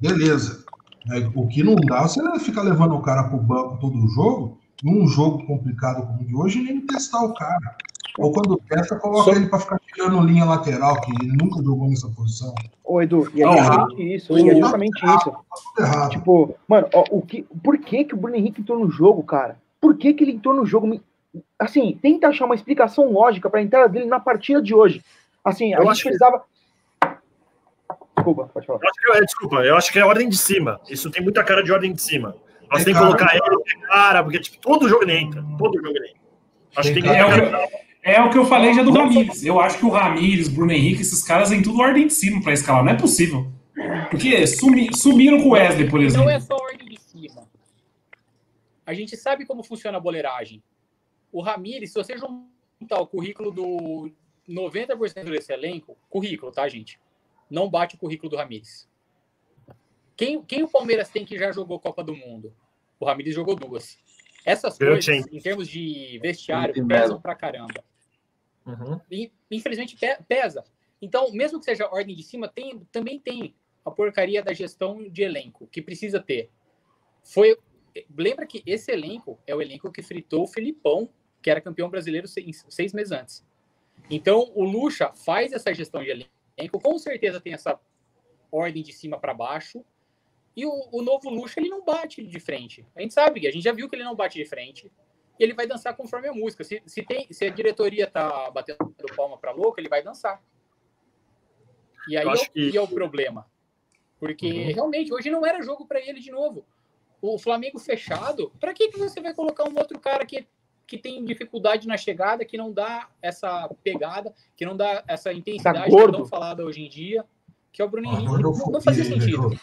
Beleza. É, o que não dá, você não ficar levando o cara pro banco todo o jogo, num jogo complicado como o de hoje, nem testar o cara. Ou quando testa, coloca Só... ele para ficar tirando linha lateral, que ele nunca jogou nessa posição. Ô, Edu, e é justamente isso, e é justamente isso. Tipo, mano, ó, o que, por que, que o Bruno Henrique entrou no jogo, cara? Por que, que ele entrou no jogo? Assim, tenta achar uma explicação lógica para a entrada dele na partida de hoje. Assim, a Eu gente precisava. Desculpa, pode falar. Eu acho que, é, desculpa, eu acho que é ordem de cima. Isso tem muita cara de ordem de cima. Nós tem que colocar ele, cara, porque tipo, todo jogo ele entra. Todo jogo ele entra. Acho que tem é, o que, é o que eu falei já do Ramires. Eu acho que o Ramires, Bruno Henrique, esses caras têm tudo ordem de cima para escalar. Não é possível. Porque sumi, sumiram com o Wesley, por exemplo. Não é só ordem de cima. A gente sabe como funciona a boleiragem. O Ramires, se você juntar o currículo do 90% desse elenco, currículo, tá, gente? não bate o currículo do Ramires. Quem, quem o Palmeiras tem que já jogou Copa do Mundo? O Ramires jogou duas. Essas coisas, em termos de vestiário, pesam pra caramba. Uhum. Infelizmente pesa. Então, mesmo que seja ordem de cima, tem, também tem a porcaria da gestão de elenco, que precisa ter. Foi, lembra que esse elenco é o elenco que fritou o Filipão, que era campeão brasileiro seis, seis meses antes. Então, o Lucha faz essa gestão de elenco Enco com certeza tem essa ordem de cima para baixo. E o, o, novo Luxo, ele não bate de frente. A gente sabe, a gente já viu que ele não bate de frente. E ele vai dançar conforme a música. Se, se, tem, se a diretoria tá batendo palma para louco, ele vai dançar. E aí é o, que... é o problema. Porque uhum. realmente hoje não era jogo para ele de novo. O Flamengo fechado, para que, que você vai colocar um outro cara que, que tem dificuldade na chegada, que não dá essa pegada, que não dá essa intensidade tá tão falada hoje em dia? que é o Bruno Henrique. Não, não fazia sentido.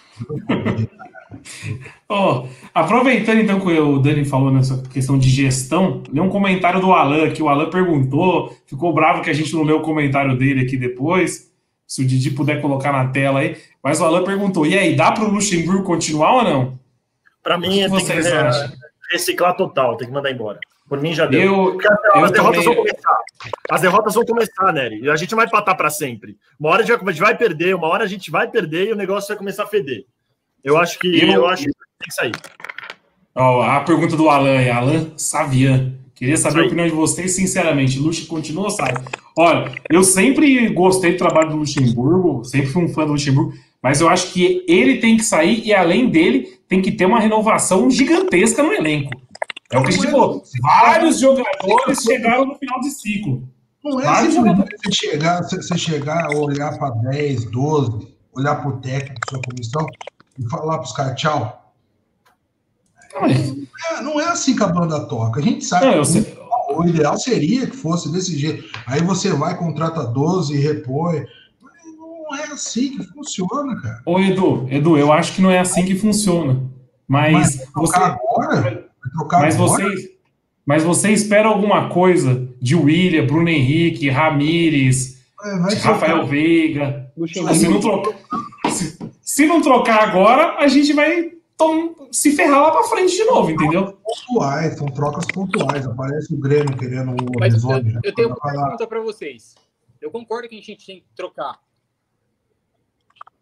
oh, *laughs* aproveitando então que o Dani falou nessa questão de gestão, lê um comentário do Alan que o Alan perguntou, ficou bravo que a gente não leu o comentário dele aqui depois. Se o Didi puder colocar na tela aí. Mas o Alan perguntou: e aí, dá para o Luxemburgo continuar ou não? Para mim, é vocês acham? reciclar total, tem que mandar embora. Por mim já deu. Eu, as, eu derrotas também... vão começar. As derrotas vão começar, Nery. A gente vai patar para sempre. Uma hora a gente vai perder, uma hora a gente vai perder e o negócio vai começar a feder. Eu acho que eu, eu acho que tem que sair. Ó, a pergunta do Alan é Alan Savian. Queria saber a opinião de vocês, sinceramente. Luxo continua ou sai? Olha, eu sempre gostei do trabalho do Luxemburgo, sempre fui um fã do Luxemburgo, mas eu acho que ele tem que sair e, além dele, tem que ter uma renovação gigantesca no elenco. É o que falou. Vários jogadores chegaram no final de ciclo. Não é Vários jogadores. Você chegar, você chegar, olhar para 10, 12, olhar para o técnico, sua comissão, e falar para os caras tchau. Não é, não é assim que a banda toca. A gente sabe. Não, sei... O ideal seria que fosse desse jeito. Aí você vai, contrata 12 e repõe. Não é assim que funciona, cara. Ô, Edu, Edu, eu acho que não é assim que funciona. Mas, Mas você. Agora? Mas você, mas você espera alguma coisa de William, Bruno Henrique, Ramires, é, Rafael Veiga. Se não, trocar, se, se, não trocar agora, a gente vai tom, se ferrar lá para frente de novo, entendeu? Pontuais, são trocas pontuais. Aparece o Grêmio querendo o Mas eu, eu tenho uma pergunta para vocês. Eu concordo que a gente tem que trocar.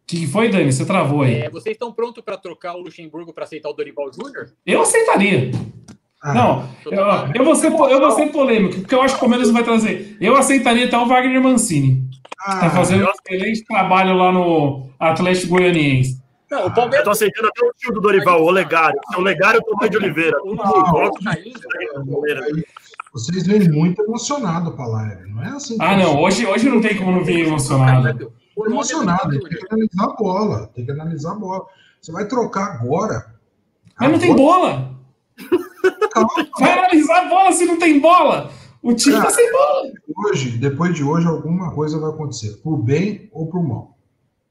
O que foi, Dani? Você travou aí. É, vocês estão prontos para trocar o Luxemburgo para aceitar o Dorival Júnior? Eu aceitaria. Ah, não, eu, eu, vou ser, eu vou ser polêmico, porque eu acho que o Palmeiras não vai trazer. Eu aceitaria até o Wagner Mancini, que está fazendo um excelente trabalho lá no Atlético Goianiense. Não, o Palmeiras. Eu tô aceitando até o tio do Dorival, o Olegário. O Olegário e o de Oliveira. Tudo Vocês vêm muito emocionado para a live, não é assim? Ah, não, hoje, hoje não tem como não vir emocionado emocionado. Tem que analisar a bola. Tem que analisar a bola. Você vai trocar agora. Mas não tem bola. Calma. *laughs* Vai analisar a bola se não tem bola. O time Cara, tá sem bola. Hoje, depois de hoje, alguma coisa vai acontecer. Pro bem ou pro mal.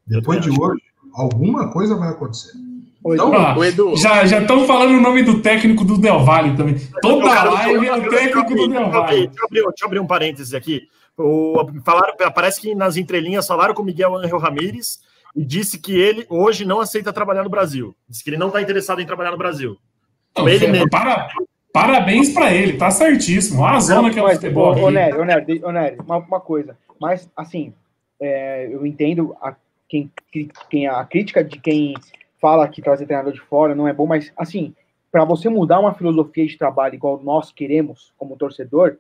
Depois de hoje, alguma coisa vai acontecer. Então, ah, Edu. Já estão falando o nome do técnico do Del Valle também. Toda live é o técnico do Del Valle. Deixa eu abrir um parênteses aqui. O, falaram, parece que nas entrelinhas falaram com o Miguel Angel Ramírez e disse que ele hoje não aceita trabalhar no Brasil. Disse que ele não está interessado em trabalhar no Brasil. Não, ele mesmo. Para, parabéns para ele, tá certíssimo. a zona que é o futebol. Ô, Nery, ô, Nery, ô, Nery, uma, uma coisa. Mas, assim, é, eu entendo a, quem, quem, a crítica de quem fala que trazer treinador de fora não é bom, mas, assim, para você mudar uma filosofia de trabalho igual nós queremos como torcedor,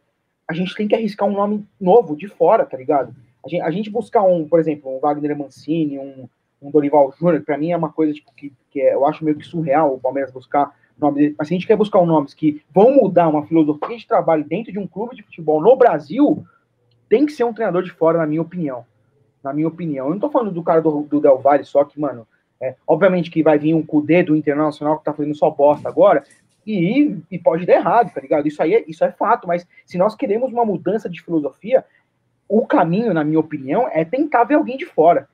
a gente tem que arriscar um nome novo de fora, tá ligado? A gente, a gente buscar um, por exemplo, um Wagner Mancini, um, um Dorival Júnior, para mim é uma coisa tipo, que, que é, eu acho meio que surreal o Palmeiras buscar nomes. Mas se a gente quer buscar um nomes que vão mudar uma filosofia de trabalho dentro de um clube de futebol no Brasil, tem que ser um treinador de fora, na minha opinião. Na minha opinião. Eu não tô falando do cara do, do Del Valle só, que, mano, é, obviamente que vai vir um Cudê do Internacional que tá fazendo só bosta agora, e, e pode dar errado, tá ligado? Isso aí é, isso é fato, mas se nós queremos uma mudança de filosofia, o caminho, na minha opinião, é tentar ver alguém de fora,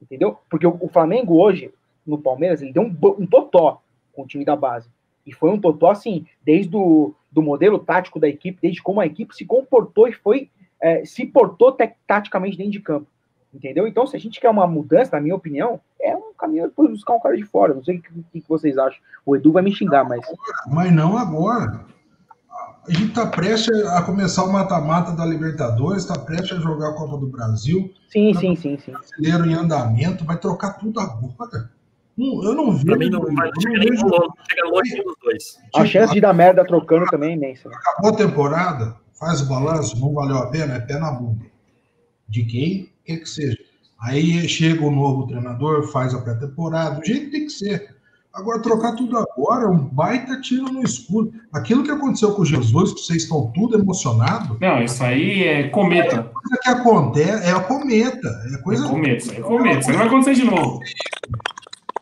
entendeu? Porque o, o Flamengo hoje, no Palmeiras, ele deu um, um totó com o time da base. E foi um totó, assim, desde o do modelo tático da equipe, desde como a equipe se comportou e foi é, se portou taticamente dentro de campo. Entendeu? Então, se a gente quer uma mudança, na minha opinião, é um caminho para buscar um cara de fora. Não sei o que, que, vocês acham. O Edu vai me xingar, mas. Mas não agora. A gente está prestes a começar o mata-mata da Libertadores, está prestes a jogar a Copa do Brasil. Sim, tá sim, sim, sim. Brasileiro em andamento, vai trocar tudo agora. Eu não vejo. Pra mim não vai chegar nem longe dos dois. A chance de dar merda trocando também é imensa. Acabou a temporada, faz o balanço, não valeu a pena, é pé na bunda. De quem quer que seja. Aí chega o novo treinador, faz a pré-temporada, do jeito que tem que ser. Agora, trocar tudo agora é um baita tiro no escuro. Aquilo que aconteceu com Jesus, que vocês estão tudo emocionados. Não, isso aí é cometa. É coisa que acontece, é a cometa. É, coisa... é cometa, é cometa. Isso aí vai acontecer de novo.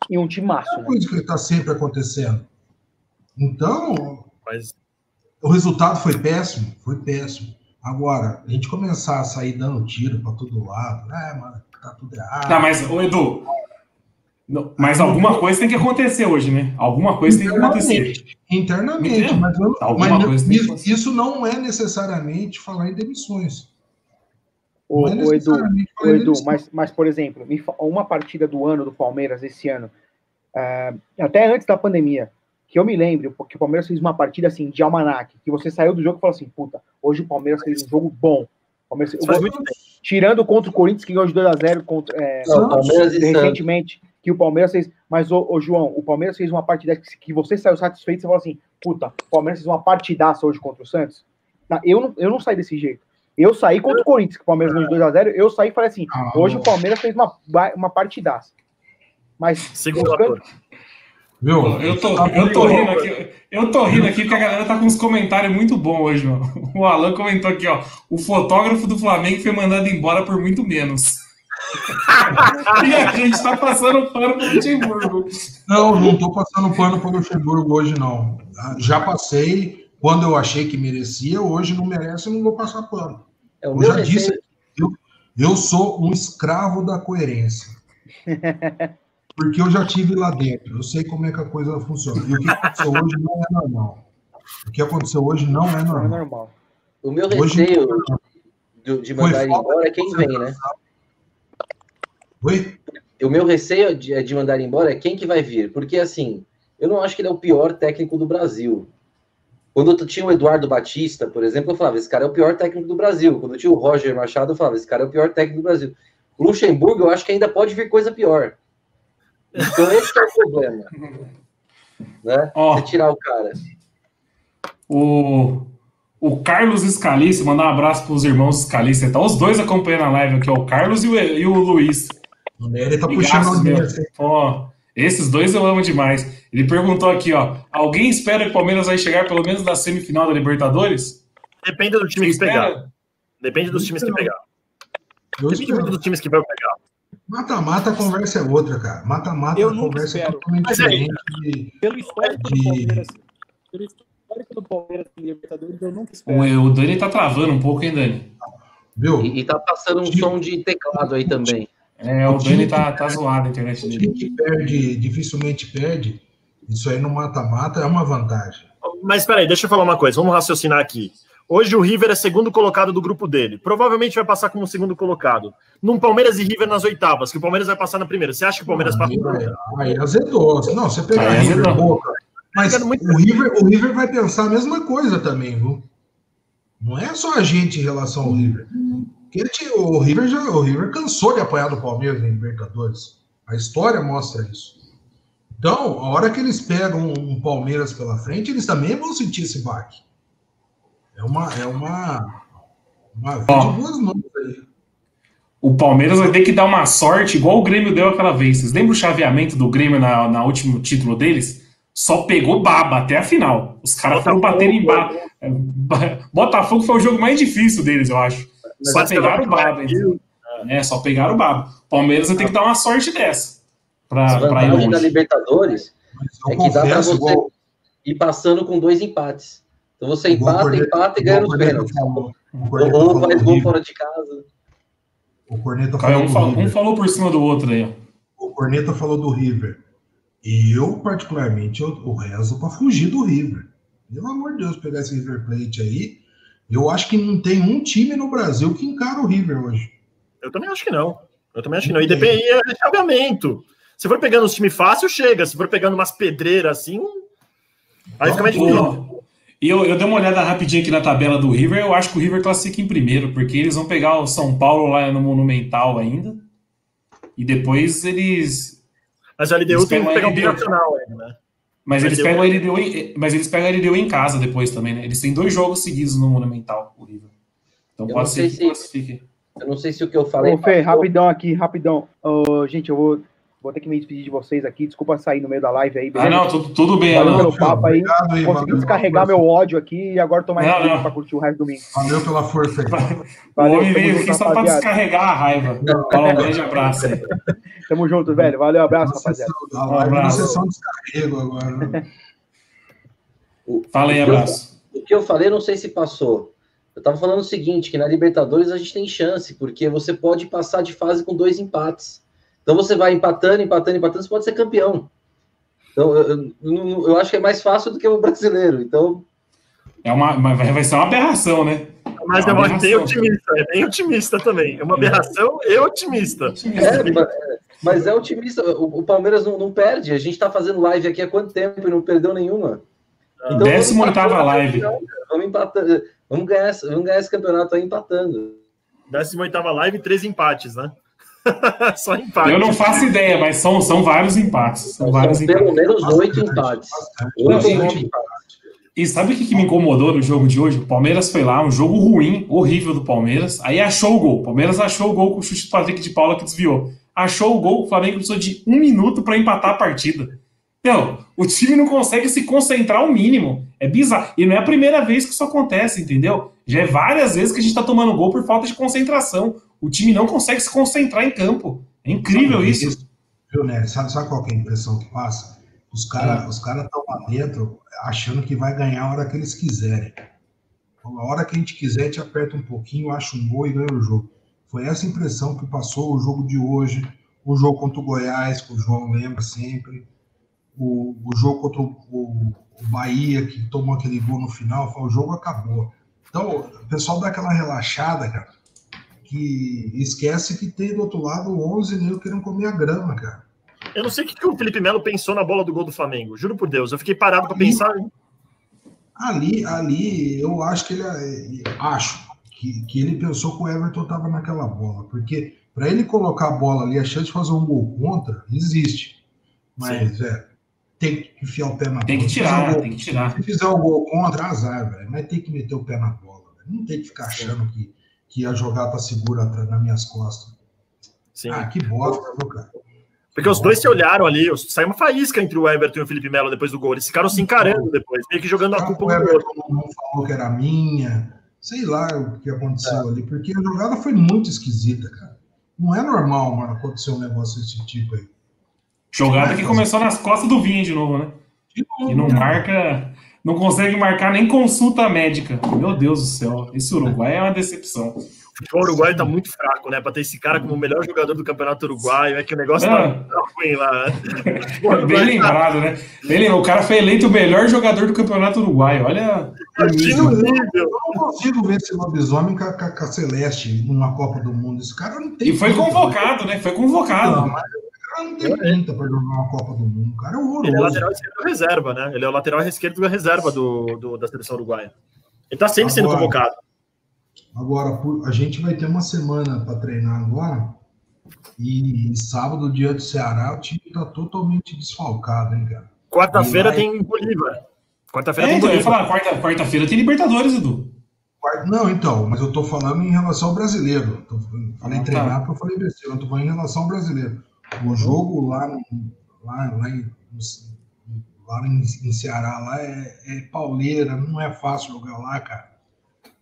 E um timaço. É né? coisa que está sempre acontecendo. Então, Mas... o resultado foi péssimo, foi péssimo. Agora, a gente começar a sair dando tiro para todo lado, né, mano, tá tudo errado. Tá, mas, ô Edu, mas alguma coisa tem que acontecer hoje, né? Alguma coisa tem que acontecer. Internamente, mas, eu, mas isso, isso, não é necessariamente falar em demissões. O, é o Edu, o Edu mas, mas, por exemplo, uma partida do ano do Palmeiras esse ano, uh, até antes da pandemia, que eu me lembro, porque o Palmeiras fez uma partida assim de almanac, que você saiu do jogo e falou assim, puta, hoje o Palmeiras fez um jogo bom. Palmeiras, eu, tirando contra o Corinthians, que ganhou de 2x0 contra, é, não, Palmeiras recentemente que o Palmeiras fez. Mas, ô, ô, João, o Palmeiras fez uma partida que, que você saiu satisfeito, você falou assim: puta, o Palmeiras fez uma partidaça hoje contra o Santos. Não, eu, não, eu não saí desse jeito. Eu saí contra o Corinthians, que o Palmeiras ganhou de 2x0. Eu saí e falei assim: ah, hoje o Palmeiras fez uma, uma partidaça. Mas. Segundo Viu? Eu tô, eu tô rindo aqui. Eu tô rindo aqui porque a galera tá com uns comentários muito bons hoje, mano. O Alan comentou aqui, ó. O fotógrafo do Flamengo foi mandado embora por muito menos *laughs* e a gente está passando pano para o Luxemburgo. Não, não estou passando pano para o Luxemburgo hoje, não. Já passei quando eu achei que merecia, hoje não merece, eu não vou passar pano. É, eu já disse, eu, eu sou um escravo da coerência. *laughs* Porque eu já tive lá dentro, eu sei como é que a coisa funciona. E o que aconteceu hoje não é normal. O que aconteceu hoje não é normal. Não é normal. O meu receio hoje, de mandar embora é quem vem, né? Oi? O meu receio de, de mandar embora é quem que vai vir, porque assim, eu não acho que ele é o pior técnico do Brasil. Quando tinha o Eduardo Batista, por exemplo, eu falava, esse cara é o pior técnico do Brasil. Quando tinha o Roger Machado, eu falava, esse cara é o pior técnico do Brasil. Luxemburgo, eu acho que ainda pode vir coisa pior. Então esse é o problema. Né? Oh, Você tirar o cara. O, o Carlos Scalice, mandar um abraço para os irmãos Scalice. Tá os dois acompanhando a live aqui, ó, o Carlos e o, e o Luiz. O Nery tá puxando o Nery. Ó, esses dois eu amo demais. Ele perguntou aqui, ó, alguém espera que o Palmeiras vai chegar pelo menos na semifinal da Libertadores? Depende do time que pegar. Depende dos times que pegar. Depende muito dos times que vai pegar. Mata-mata, a conversa é outra, cara. Mata-mata, a conversa espero. é totalmente Mas diferente. de, pelo histórico de... do Palmeiras, pelo histórico do Palmeiras em Libertadores, eu nunca espero. O, o Dani tá travando um pouco, hein, Dani? Viu? E, e tá passando um som de teclado aí também. É, o, o Dani tá, tá zoado a internet dele. O time que perde, dificilmente perde, isso aí no mata-mata é uma vantagem. Mas espera aí, deixa eu falar uma coisa, vamos raciocinar aqui. Hoje o River é segundo colocado do grupo dele. Provavelmente vai passar como segundo colocado. Num Palmeiras e River nas oitavas, que o Palmeiras vai passar na primeira. Você acha que o Palmeiras passa na primeira? Aí azedou. Não, você pegar aí, River Boca. Mas o River, o River vai pensar a mesma coisa também, viu? Não é só a gente em relação ao River. Porque o River já o River cansou de apanhar do Palmeiras em Libertadores. A história mostra isso. Então, a hora que eles pegam um Palmeiras pela frente, eles também vão sentir esse baque. É uma é uma uma Ó, de duas mãos aí. O Palmeiras vai ter que dar uma sorte, igual o Grêmio deu aquela vez. Vocês lembram o chaveamento do Grêmio na, na último título deles? Só pegou baba até a final. Os caras foram batendo em baba. Botafogo foi o jogo mais difícil deles, eu acho. Só pegaram o Baba. É, só pegaram o Baba. Palmeiras vai ter que dar uma sorte dessa. Pra, pra ir longe. da Libertadores é que dá pra você igual... ir passando com dois empates. Então você empata, empata e ganha nos pênaltis. Um faz gol fora de casa. O Corneta falou, um, falou, um falou por cima do outro aí. O Corneta falou do River. E eu, particularmente, eu, eu rezo para fugir do River. Pelo amor de Deus, pegar esse River Plate aí eu acho que não tem um time no Brasil que encara o River hoje. Eu também acho que não. Eu também acho que não. E depende de chaveamento. Se for pegando os times fáceis, chega. Se for pegando umas pedreiras assim, aí fica mais difícil. E eu, eu dei uma olhada rapidinho aqui na tabela do River. Eu acho que o River classifica em primeiro, porque eles vão pegar o São Paulo lá no Monumental ainda. E depois eles. Mas a LDU tem que pegar um binacional ainda, né? Mas eles, pegam a LDU em, mas eles pegam a LDU em casa depois também, né? Eles têm dois jogos seguidos no Monumental, o River. Então eu pode ser que se, classifique. Eu não sei se o que eu falei. Ô, Fê, rapidão aqui, rapidão. Oh, gente, eu vou, vou ter que me despedir de vocês aqui. Desculpa sair no meio da live aí. Ah, não, tudo, tudo bem, Valeu Alan. pelo papo aí. Obrigado aí, Consegui valeu. descarregar meu ódio aqui e agora tô mais pra curtir o resto do domingo. Valeu pela força aí. O Valeu, homem veio junto, aqui só pra rapaziada. descarregar a raiva. Fala um grande abraço aí. Tamo junto, velho. Valeu, abraço, Na rapaziada. sessão- A live na abraço. sessão de descarrego agora. né? Fala aí, abraço. O que eu falei, não sei se passou. Eu tava falando o seguinte, que na Libertadores a gente tem chance, porque você pode passar de fase com dois empates. Então você vai empatando, empatando, empatando, você pode ser campeão. Então, eu, eu- eu- acho que é mais fácil do que o brasileiro. Então, É uma, mas vai ser uma aberração, né? Mas É é uma bem otimista, é bem otimista também. É uma aberração e otimista. é, ma- mas é otimista. O, o Palmeiras não, não perde. A gente tá fazendo live aqui há quanto tempo e não perdeu nenhuma? Então, vamos 18ª empatando, live. Vamos empatando. Vamos ganhar, esse- vamos ganhar esse campeonato aí empatando. 18 live, três empates, né? *laughs* Só empate. Eu não faço ideia, mas são, são vários empates. São São vários pelo empates. menos oito empates. Oito empates. E sabe o que, que me incomodou no jogo de hoje? O Palmeiras foi lá, um jogo ruim, horrível do Palmeiras. Aí achou o gol. O Palmeiras achou o gol com o chute do Patrick de Paula que desviou. Achou o gol, o Flamengo precisou de um minuto para empatar a partida. Então, o time não consegue se concentrar ao mínimo. É bizarro. E não é a primeira vez que isso acontece, entendeu? Já é várias vezes que a gente tá tomando gol por falta de concentração. O time não consegue se concentrar em campo. É incrível isso. Viu, né? Sabe, sabe qual que é a impressão que passa? Os caras os cara estão lá dentro achando que vai ganhar a hora que eles quiserem. Então, A hora que a gente quiser, a gente aperta um pouquinho, acha um gol e ganha o jogo. Foi essa impressão que passou o jogo de hoje, o jogo contra o Goiás, que o João lembra sempre, o, o jogo contra o, o- o Bahia, que tomou aquele gol no final, foi, o jogo acabou. Então, o pessoal dá aquela relaxada, cara, que esquece que tem do outro lado 11 negros querendo comer a grama, cara. Eu não sei o que, que o Felipe Melo pensou na bola do gol do Flamengo. Juro por Deus. Eu fiquei parado para pensar. Ali, ali, eu acho que ele é, acho que, que ele pensou que o Everton estava naquela bola, porque para ele colocar a bola ali, a chance de fazer um gol contra existe. Mas, velho, tem que enfiar o pé na Tem que bola. Fizer um tirar, gol- tem que tirar. Se fizer um gol contra, azar, velho. Mas tem que meter o pé na bola, velho. Não tem que ficar achando que, que a jogada tá segura atrás nas minhas costas. Sim. Ah, que bosta, viu, cara? Porque os dois se olharam ali, saiu uma faísca entre o Everton e o Felipe Melo depois do gol. Eles ficaram se encarando depois, meio que jogando a que culpa o um do outro. Everton não falou que era minha? Sei lá o que aconteceu ali, porque a jogada foi muito esquisita, cara. Não é normal, mano, acontecer um negócio desse tipo aí. Jogada que começou nas costas do Vinha de novo, né? De novo, E não cara. marca, não consegue marcar nem consulta médica. Meu Deus do céu, esse Uruguai é uma decepção. O uruguaio tá muito fraco, né? Pra ter esse cara como o melhor jogador do campeonato uruguaio, é que o negócio tá, Ah. tá ruim lá, né? *laughs* Bem lembrado, né? Bem lembrado. O cara foi eleito o melhor jogador do campeonato uruguaio. Olha nível. Eu não consigo ver esse lobisomem com a, com a- Celeste numa Copa do Mundo. Esse cara não tem. E foi convocado, né? Foi Não, convocado. mas o cara não tem pinta pra jogar uma Copa do Mundo. O cara é Ele é horroroso. lateral esquerdo reserva, né? Ele é o lateral esquerdo da reserva do, do- da seleção uruguaia. Ele tá sempre sendo Agora- convocado. Agora, a gente vai ter uma semana para treinar agora. E sábado, dia do Ceará, o time tá totalmente desfalcado, hein, cara? Quarta-feira E vai- tem Bolívar. Quarta-feira É, tem então, eu ia Bolívar. falar, quarta- quarta-feira tem Libertadores, Edu. Não, então, mas eu tô falando em relação ao brasileiro. Falei Ah, tá. treinar porque eu falei besteira, eu tô falando em relação ao brasileiro. O jogo lá, lá, lá, em, lá em, em Ceará lá é, é pauleira, não é fácil jogar lá, cara.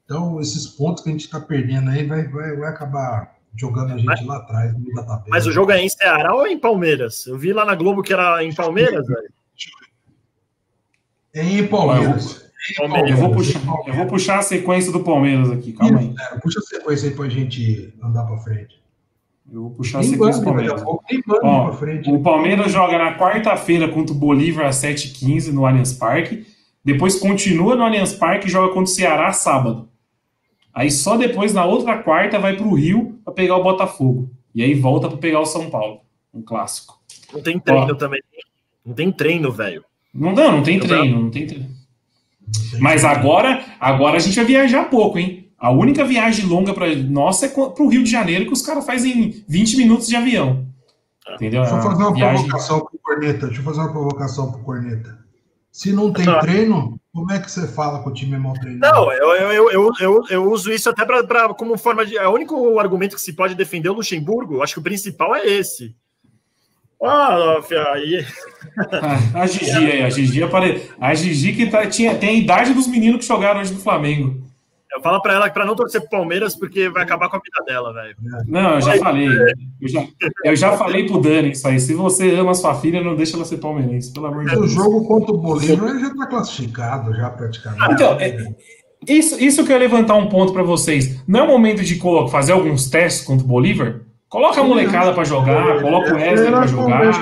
Então, esses pontos que a gente tá perdendo aí vai, vai, vai acabar jogando a gente lá atrás, no meio da tabela. Mas o jogo é em Ceará ou é em Palmeiras? Eu vi lá na Globo que era em Palmeiras, velho. É em Palmeiras. Palmeiras. Eu vou, puxar, eu vou puxar a sequência do Palmeiras aqui, calma aí. É, puxa a sequência aí pra gente andar pra frente. Eu vou puxar a Tem sequência do Palmeiras. pouco tem Ó, pra frente. O Palmeiras joga na quarta-feira contra o Bolívar às 7h15 no Allianz Parque. Depois continua no Allianz Parque e joga contra o Ceará sábado. Aí só depois, na outra quarta, vai para o Rio para pegar o Botafogo. E aí volta para pegar o São Paulo. Um clássico. Não tem treino também. Não tem treino, velho. Não, não, não tem treino, não tem treino. Mas agora, agora a gente vai viajar pouco, hein? A única viagem longa para nossa é para o Rio de Janeiro, que os caras fazem 20 minutos de avião. Entendeu? Deixa eu fazer uma viagem- provocação pro Corneta. Deixa eu fazer uma provocação pro Corneta. Se não tem Ah. treino, como é que você fala que o time é mal treinado? Não, eu, eu, eu, eu, eu, eu uso isso até pra, pra- como forma de. É o único argumento que se pode defender o Luxemburgo. Acho que o principal é esse. Ah, aí. *laughs* a Gigi aí, a Gigi apare... A Gigi que tá, tinha, tem a idade dos meninos que jogaram hoje no Flamengo. Eu falo pra ela para não torcer pro Palmeiras porque vai acabar com a vida dela, velho. Não, eu já falei. Eu já, eu já falei pro Dani isso aí. Se você ama a sua filha, não deixa ela ser palmeirense, pelo amor de Deus. O jogo contra o Bolívar já tá classificado, já praticamente. Então, é, isso, isso que eu ia levantar um ponto para vocês. Não é o momento de fazer alguns testes contra o Bolívar? Coloca a molecada para jogar, coloca o Wesley para jogar.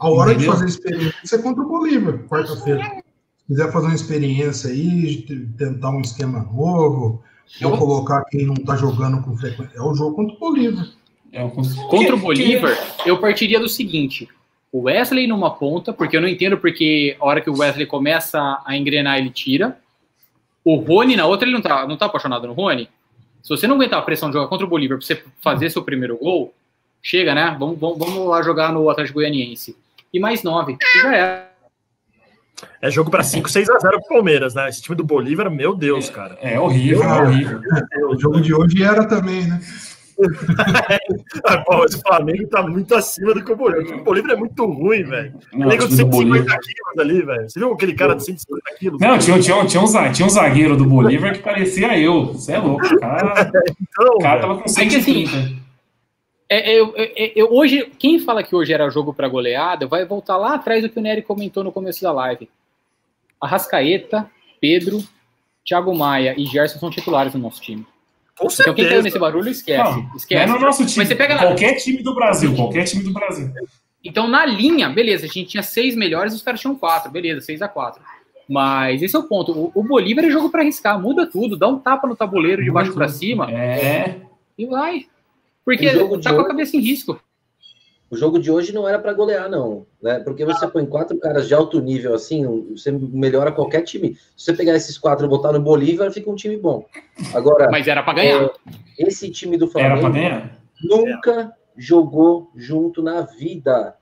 A hora Entendeu? de fazer experiência é contra o Bolívar, quarta-feira quiser fazer uma experiência aí, tentar um esquema novo, ou colocar quem não está jogando com frequência, é o jogo contra o Bolívar. É. Contra o Bolívar, eu partiria do seguinte: o Wesley numa ponta, porque eu não entendo porque a hora que o Wesley começa a engrenar, ele tira. O Rony na outra, ele não tá, não tá apaixonado no Rony. Se você não aguentar a pressão de jogar contra o Bolívar para você fazer seu primeiro gol, chega, né? Vamos, vamos, vamos lá jogar no Atlético Goianiense. E mais nove, já é. É jogo para 5, 6 a 0 pro Palmeiras, né? Esse time do Bolívar, meu Deus, cara. É, é horrível, é horrível. O jogo de hoje era também, né? *laughs* ah, pô, esse Flamengo tá muito acima do que o Bolívar. O Bolívar é muito ruim, velho. Nego de 150 quilos ali, velho. Você viu aquele cara de 150 quilos? Não, tinha, tinha, tinha, um, tinha um zagueiro do Bolívar que parecia eu. Você é louco. O cara, *laughs* então, o cara tava com 130. É assim, é, é, é, é, hoje, quem fala que hoje era jogo para goleada, vai voltar lá atrás do que o Nery comentou no começo da live. Arrascaeta, Pedro, Thiago Maia e Gerson são titulares do nosso time. Com então certeza. quem caiu nesse barulho, esquece. Não, esquece. Não é no nosso time. Mas você pega qualquer time do Brasil, qualquer time do Brasil. Então, na linha, beleza, a gente tinha seis melhores, os caras tinham quatro, beleza, seis a quatro. Mas esse é o ponto. O, o Bolívar é jogo para arriscar, muda tudo, dá um tapa no tabuleiro de baixo para cima. É. E vai. Porque tá com a cabeça em risco. O jogo de hoje não era para golear, não. Né? Porque você põe quatro caras de alto nível assim, você melhora qualquer time. Se você pegar esses quatro e botar no Bolívar, fica um time bom. Agora. Mas era para ganhar. É, esse time do Flamengo nunca jogou junto na vida.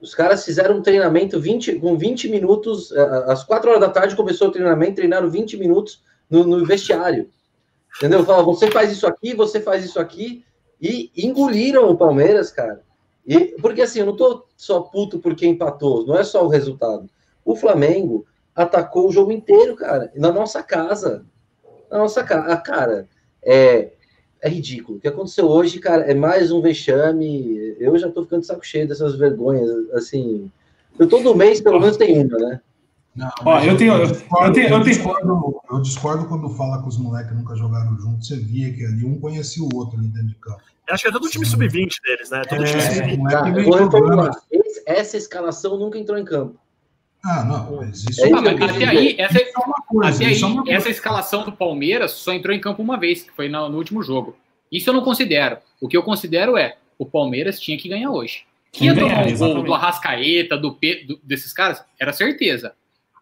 Os caras fizeram um treinamento 20, com 20 minutos. Às 4 horas da tarde começou o treinamento, treinaram 20 minutos no, no vestiário. Entendeu? Fala, você faz isso aqui, você faz isso aqui e engoliram o Palmeiras, cara. E, porque assim, eu não tô só puto porque empatou, não é só o resultado. O Flamengo atacou o jogo inteiro, cara, na nossa casa. Na nossa casa. Cara, é, é ridículo. O que aconteceu hoje, cara, é mais um vexame. Eu já tô ficando de saco cheio dessas vergonhas. Assim, eu todo mês, pelo menos, tem uma, né? Não, Ó, eu tenho, eu, discordo, eu, tenho, eu, discordo, eu discordo quando fala que os moleques nunca jogaram juntos. Você via que ali um conhecia o outro ali dentro de campo. Acho que é todo o time sub-20 deles, né? Todo é, time sub-20. Essa escalação nunca entrou em campo. Ah, não, mas isso é, até aí, essa, é uma coisa, até aí, é essa escalação do Palmeiras só entrou em campo uma vez, que foi no, no, último jogo. Isso eu não considero. O que eu considero é o Palmeiras tinha que ganhar hoje. Que ia tomar um gol do Arrascaeta, do, P, do, desses caras, era certeza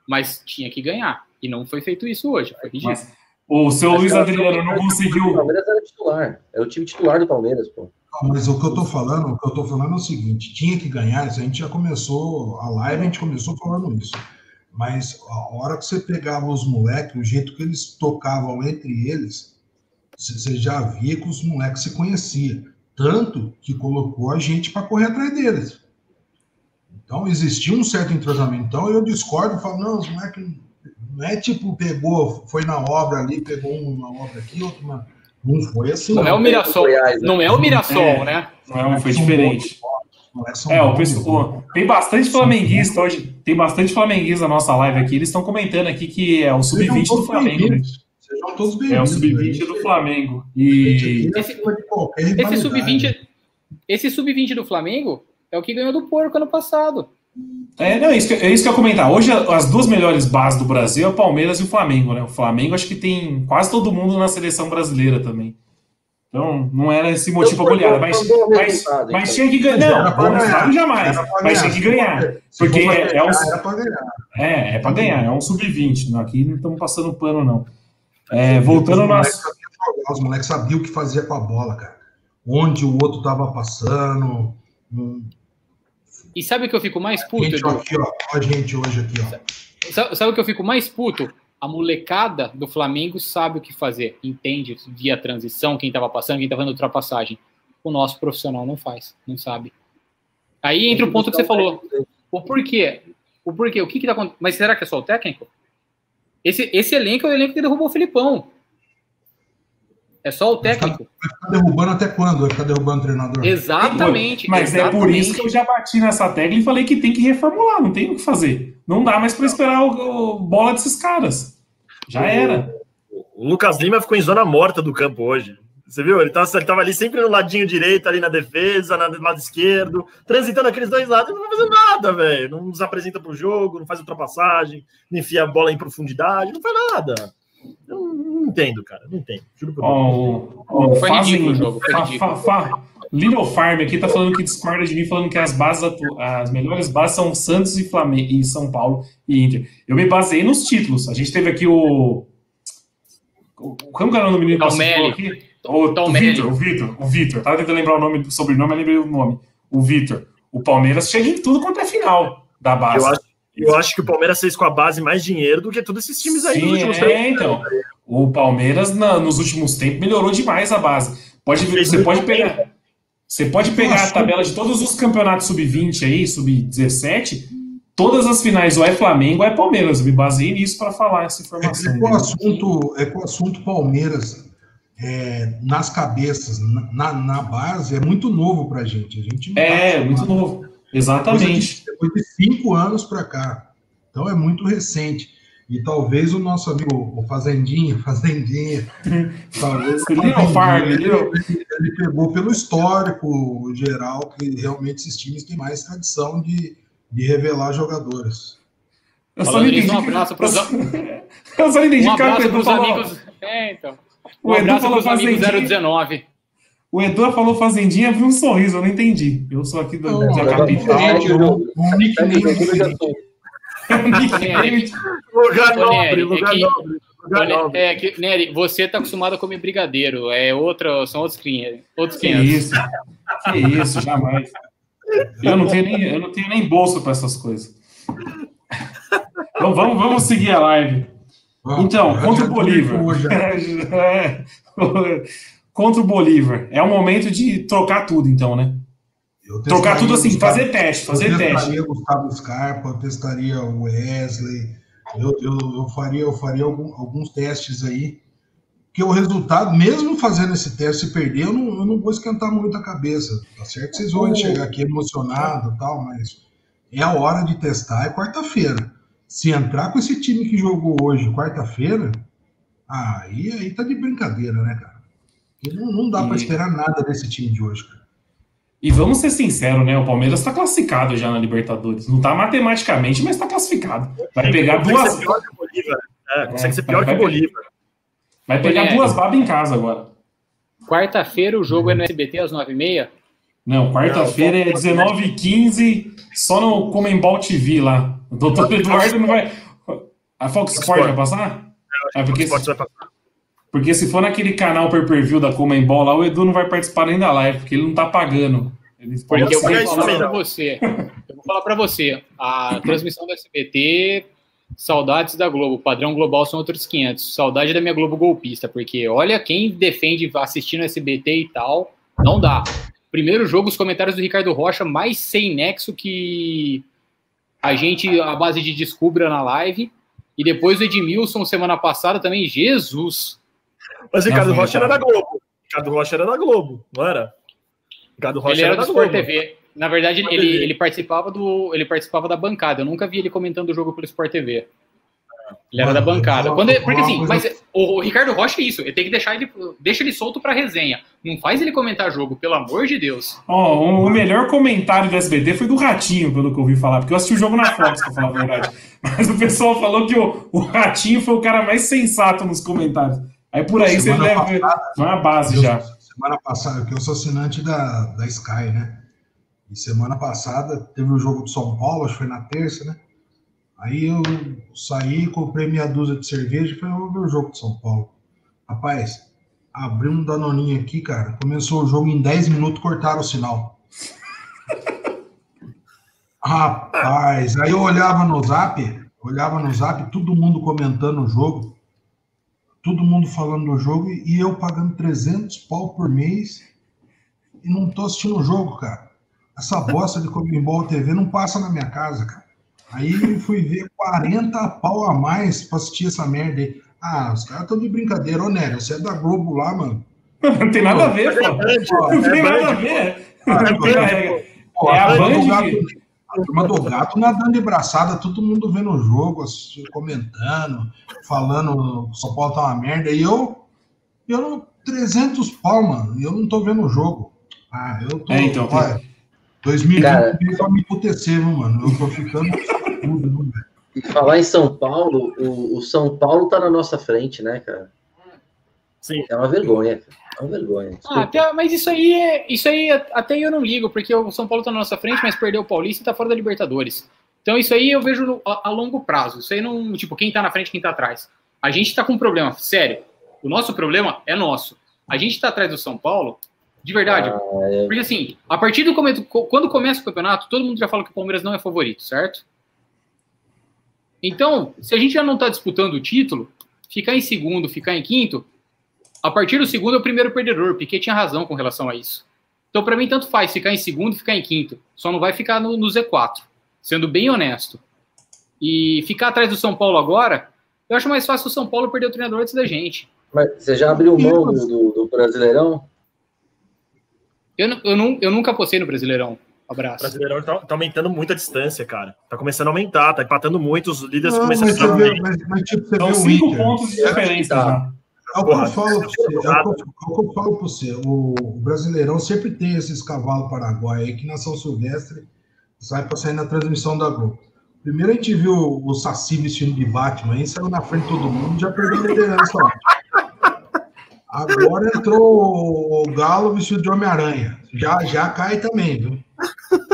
mas tinha que ganhar. E não foi feito isso hoje. Foi ridículo. Mas, o seu Luiz Adriano não conseguiu. O Palmeiras era titular. É o time titular do Palmeiras, pô. Não, mas o que eu tô falando, o que eu tô falando é o seguinte: tinha que ganhar. Isso a gente já começou a live, a gente começou falando isso. Mas a hora que você pegava os moleques, o jeito que eles tocavam entre eles, você já via que os moleques se conheciam. Tanto que colocou a gente para correr atrás deles. Então, existia um certo entrosamento. Então, eu discordo, falo, não, os moleques não é tipo, pegou, foi na obra ali, pegou uma obra aqui, outra uma... Não foi assim. Não, não. é o Mirassol, não é o Mirassol, é, né? Não, é, foi diferente. É, o pessoal, tem bastante flamenguista hoje, tem bastante flamenguista na nossa live aqui, eles estão comentando aqui que é o sub-20 do Flamengo. Né? Sejam todos bem-vindos. É o sub-20 do Flamengo. E esse, esse sub-20 esse sub-20 do Flamengo é o que ganhou do porco ano passado. É, não, é isso, que, é isso que eu ia comentar. Hoje, as duas melhores bases do Brasil é o Palmeiras e o Flamengo, né? O Flamengo acho que tem quase todo mundo na seleção brasileira também. Então, não era esse motivo para goleada, mas, mas, mas tinha que ganhar. Não, não jamais. Mas tinha que ganhar. Porque é, é, um, é, é para ganhar, é um sub-20. Aqui não estamos passando pano, não. É, voltando nas. Os moleques sabiam o que fazia com a bola, cara. Onde o outro estava passando. E sabe o que eu fico mais puto? Gente, aqui, ó, a gente hoje aqui, ó. Sabe, sabe o que eu fico mais puto? A molecada do Flamengo sabe o que fazer, entende via transição, quem estava passando, quem estava fazendo ultrapassagem. O nosso profissional não faz, não sabe. Aí entra o ponto que você falou. O porquê? O porquê? O que que tá acontecendo? Mas será que é só o técnico? Esse, esse elenco é o elenco que derrubou o Filipão. É só o técnico. Vai ficar derrubando até quando? Vai ficar derrubando o treinador? Exatamente. Mas é por exatamente. isso que eu já bati nessa tecla e falei que tem que reformular, não tem o que fazer. Não dá mais pra esperar o, o bola desses caras. Já era. O Lucas Lima ficou em zona morta do campo hoje. Você viu? Ele tava, ele tava ali sempre no ladinho direito, ali na defesa, no lado esquerdo, transitando aqueles dois lados, não vai fazer nada, velho. Não nos apresenta pro jogo, não faz ultrapassagem, não enfia a bola em profundidade, não faz nada. Eu não entendo, cara. Não entendo. Juro por Deus. Ó, Foi fazem- ridículo o jogo, foi fa- ridículo. fa- fa- Little Farm aqui tá falando que discorda de mim, falando que as bases, atu- as melhores bases são Santos e Flamengo e São Paulo e Inter. Eu me baseei nos títulos. A gente teve aqui o. o- Como que era o nome do menino falou aqui? O, o Tomelli. Vitor, o Vitor, o Vitor. Tava tentando lembrar o nome do sobrenome, mas lembrei o nome. O Vitor. O Palmeiras chega em tudo quanto é final da base. Eu acho, eu acho que o Palmeiras fez com a base mais dinheiro do que todos esses times aí nos Sim, últimos é, três então. O Palmeiras, na- nos últimos tempos, melhorou demais a base. Pode, Fez você pode pegar. Você pode pegar a tabela de todos os campeonatos sub-20 aí, sub-17, todas as finais ou é Flamengo ou é Palmeiras. Eu me baseei nisso para falar essa É, informação. é com o assunto, é com o assunto Palmeiras é, nas cabeças, na, na- na base, é muito novo pra gente. A gente não É, tá muito novo. Exatamente. de- Depois de cinco anos para cá. Então é muito recente. E talvez o nosso amigo, o Fazendinha, *laughs* Fazendinha, talvez o Fazendinha, Farm, ele, ele pegou pelo histórico geral, que realmente esses times têm mais tradição de, de revelar jogadores. Eu só não entendi. um abraço pros, Eu só não entendi um o abraço o pros falou. amigos. É, então. O Um Edu abraço falou pros amigos Fazendinha. 019. O Edu falou Fazendinha, viu um sorriso, eu não entendi. Eu sou aqui do, Não, da capital. O. Um nickname. Lugar nobre, lugar é nobre, nobre. É que, Nery, você tá acostumado a comer brigadeiro. É outra, são outros 500. Outros Que 500. isso? Que isso, jamais. Eu não tenho nem, eu não tenho nem bolso para essas coisas. Então vamos, vamos seguir a live. Então, contra o Bolívar. *laughs* Contra o Bolívar. É o momento de trocar tudo, então, né? Eu Trocar tudo assim, Gustavo- fazer teste, fazer eu teste. testaria Gustavo Scarpa, eu testaria o Wesley, eu, eu, eu faria, eu faria algum- alguns testes aí, que o resultado, mesmo fazendo esse teste, se perder, eu não, eu não vou esquentar muito a cabeça, tá certo? Vocês vão O- chegar aqui emocionado e tal, mas é a hora de testar, é quarta-feira. Se entrar com esse time que jogou hoje, quarta-feira, aí, aí tá de brincadeira, né, cara? Não, não dá E- para esperar nada desse time de hoje, cara. E vamos ser sinceros, né? O Palmeiras está classificado já na Libertadores. Não está matematicamente, mas está classificado. Vai pegar Consegue duas. ser pior que o Bolívar. É, consegue É, ser pior vai- que o Bolívar. Vai pegar Olha, duas babas em casa agora. Quarta-feira o jogo é no SBT às 9h30. Não, quarta-feira é 19h15, só no Comembol TV lá. O doutor Eduardo não vai. A Fox Sport vai passar? É O porque, esporte vai passar. Porque se for naquele canal per per view da Comembol lá, o Edu não vai participar nem da live, porque ele não tá pagando. Ele pode Porque eu vou falar pra você. Eu vou falar pra você. A transmissão do SBT, saudades da Globo. Padrão global são outros 500. Saudade da minha Globo golpista, porque olha quem defende assistindo SBT e tal, não dá. Primeiro jogo, os comentários do Ricardo Rocha, mais sem nexo que a gente, a base de Descubra na live. E depois o Edmilson, semana passada também, Jesus. Mas Ricardo Rocha era da. Globo. Ricardo Rocha era da Globo, não era? Ricardo Rocha ele era do da Sport Globo. TV. Na verdade, Sport ele, TV. ele participava do, ele participava da bancada. Eu nunca vi ele comentando o jogo pelo Sport TV. Ele era Mano, da bancada. Quando porque assim, mas o, Ricardo Rocha é isso. Ele tem que deixar ele, deixa ele solto pra resenha. Não faz ele comentar jogo, pelo amor de Deus. Ó, o- o melhor comentário do SBT foi do Ratinho, pelo que eu ouvi falar, porque eu assisti o jogo na Fox, pra falar a verdade. *laughs* Mas o pessoal falou que o, o Ratinho foi o cara mais sensato nos comentários. Aí por aí você Semana deve ver uma base Eu- já. Semana passada, que eu sou assinante da, da Sky, né? E semana passada teve o jogo de São Paulo, acho que foi na terça, né? Aí eu saí, comprei meia dúzia de cerveja e falei, vou ver o jogo de São Paulo. Rapaz, abri um danoninho aqui, cara. Começou o jogo em 10 minutos, cortaram o sinal. *laughs* Rapaz, aí eu olhava no zap, olhava no zap, todo mundo comentando o jogo todo mundo falando do jogo e eu pagando 300 pau por mês e não tô assistindo o jogo, cara. essa bosta de Comembol TV não passa na minha casa, cara. Aí eu fui ver 40 pau a mais pra assistir essa merda aí. Ah, os caras estão de brincadeira. Ô, Nélio, você é da Globo lá, mano. Não tem nada a ver, pô. Não tem nada a ver. É a Band a turma do gato nadando de braçada, todo mundo vendo o jogo, assistindo, comentando, falando que São Paulo tá uma merda. E eu, eu não, 300 pau, mano, e eu não tô vendo o jogo. Ah, eu tô. É, então, olha, 2020 Cara- pra me emputecer, viu, mano? Eu tô ficando *laughs* tudo, viu, velho? E falar em São Paulo, o, o São Paulo tá na nossa frente, né, cara? Sim. É uma vergonha. É uma vergonha. Ah, até- mas isso aí, é- isso aí até eu não ligo, porque o São Paulo tá na nossa frente, mas perdeu o Paulista e tá fora da Libertadores. Então isso aí eu vejo no- a, a longo prazo. Isso aí não, tipo, quem tá na frente, quem tá atrás. A gente tá com um problema, sério. O nosso problema é nosso. A gente tá atrás do São Paulo, de verdade. Ah, é. Porque assim, a partir do começo, quando começa o campeonato, todo mundo já fala que o Palmeiras não é favorito, certo? Então, se a gente já não está disputando o título, ficar em segundo, ficar em quinto, a partir do segundo é o primeiro perdedor. Piquet tinha razão com relação a isso. Então, para mim, tanto faz ficar em segundo e ficar em quinto. Só não vai ficar no, no Z4, sendo bem honesto. E ficar atrás do São Paulo agora, eu acho mais fácil o São Paulo perder o treinador antes da gente. Mas você já abriu mão do, do- do Brasileirão? Eu, eu, nu- eu nunca apostei no Brasileirão. O Abraço. Brasileirão tá, tá aumentando muito a distância, cara. Tá começando a aumentar, tá empatando muito, os líderes Não, começando mas, a vê, mas, mas, tipo, você São vê o cinco Inter. pontos de diferença tá. Já. É o que eu falo pra você. É o que eu, é falo pra você. O, Brasileirão sempre tem esses cavalos paraguai aí que na São Silvestre sai pra sair na transmissão da Globo. Primeiro a gente viu o Saci vestindo de Batman aí, saiu na frente de todo mundo e já perdeu a liderança. Agora entrou o Galo vestido de Homem-Aranha. Já, já cai também, viu?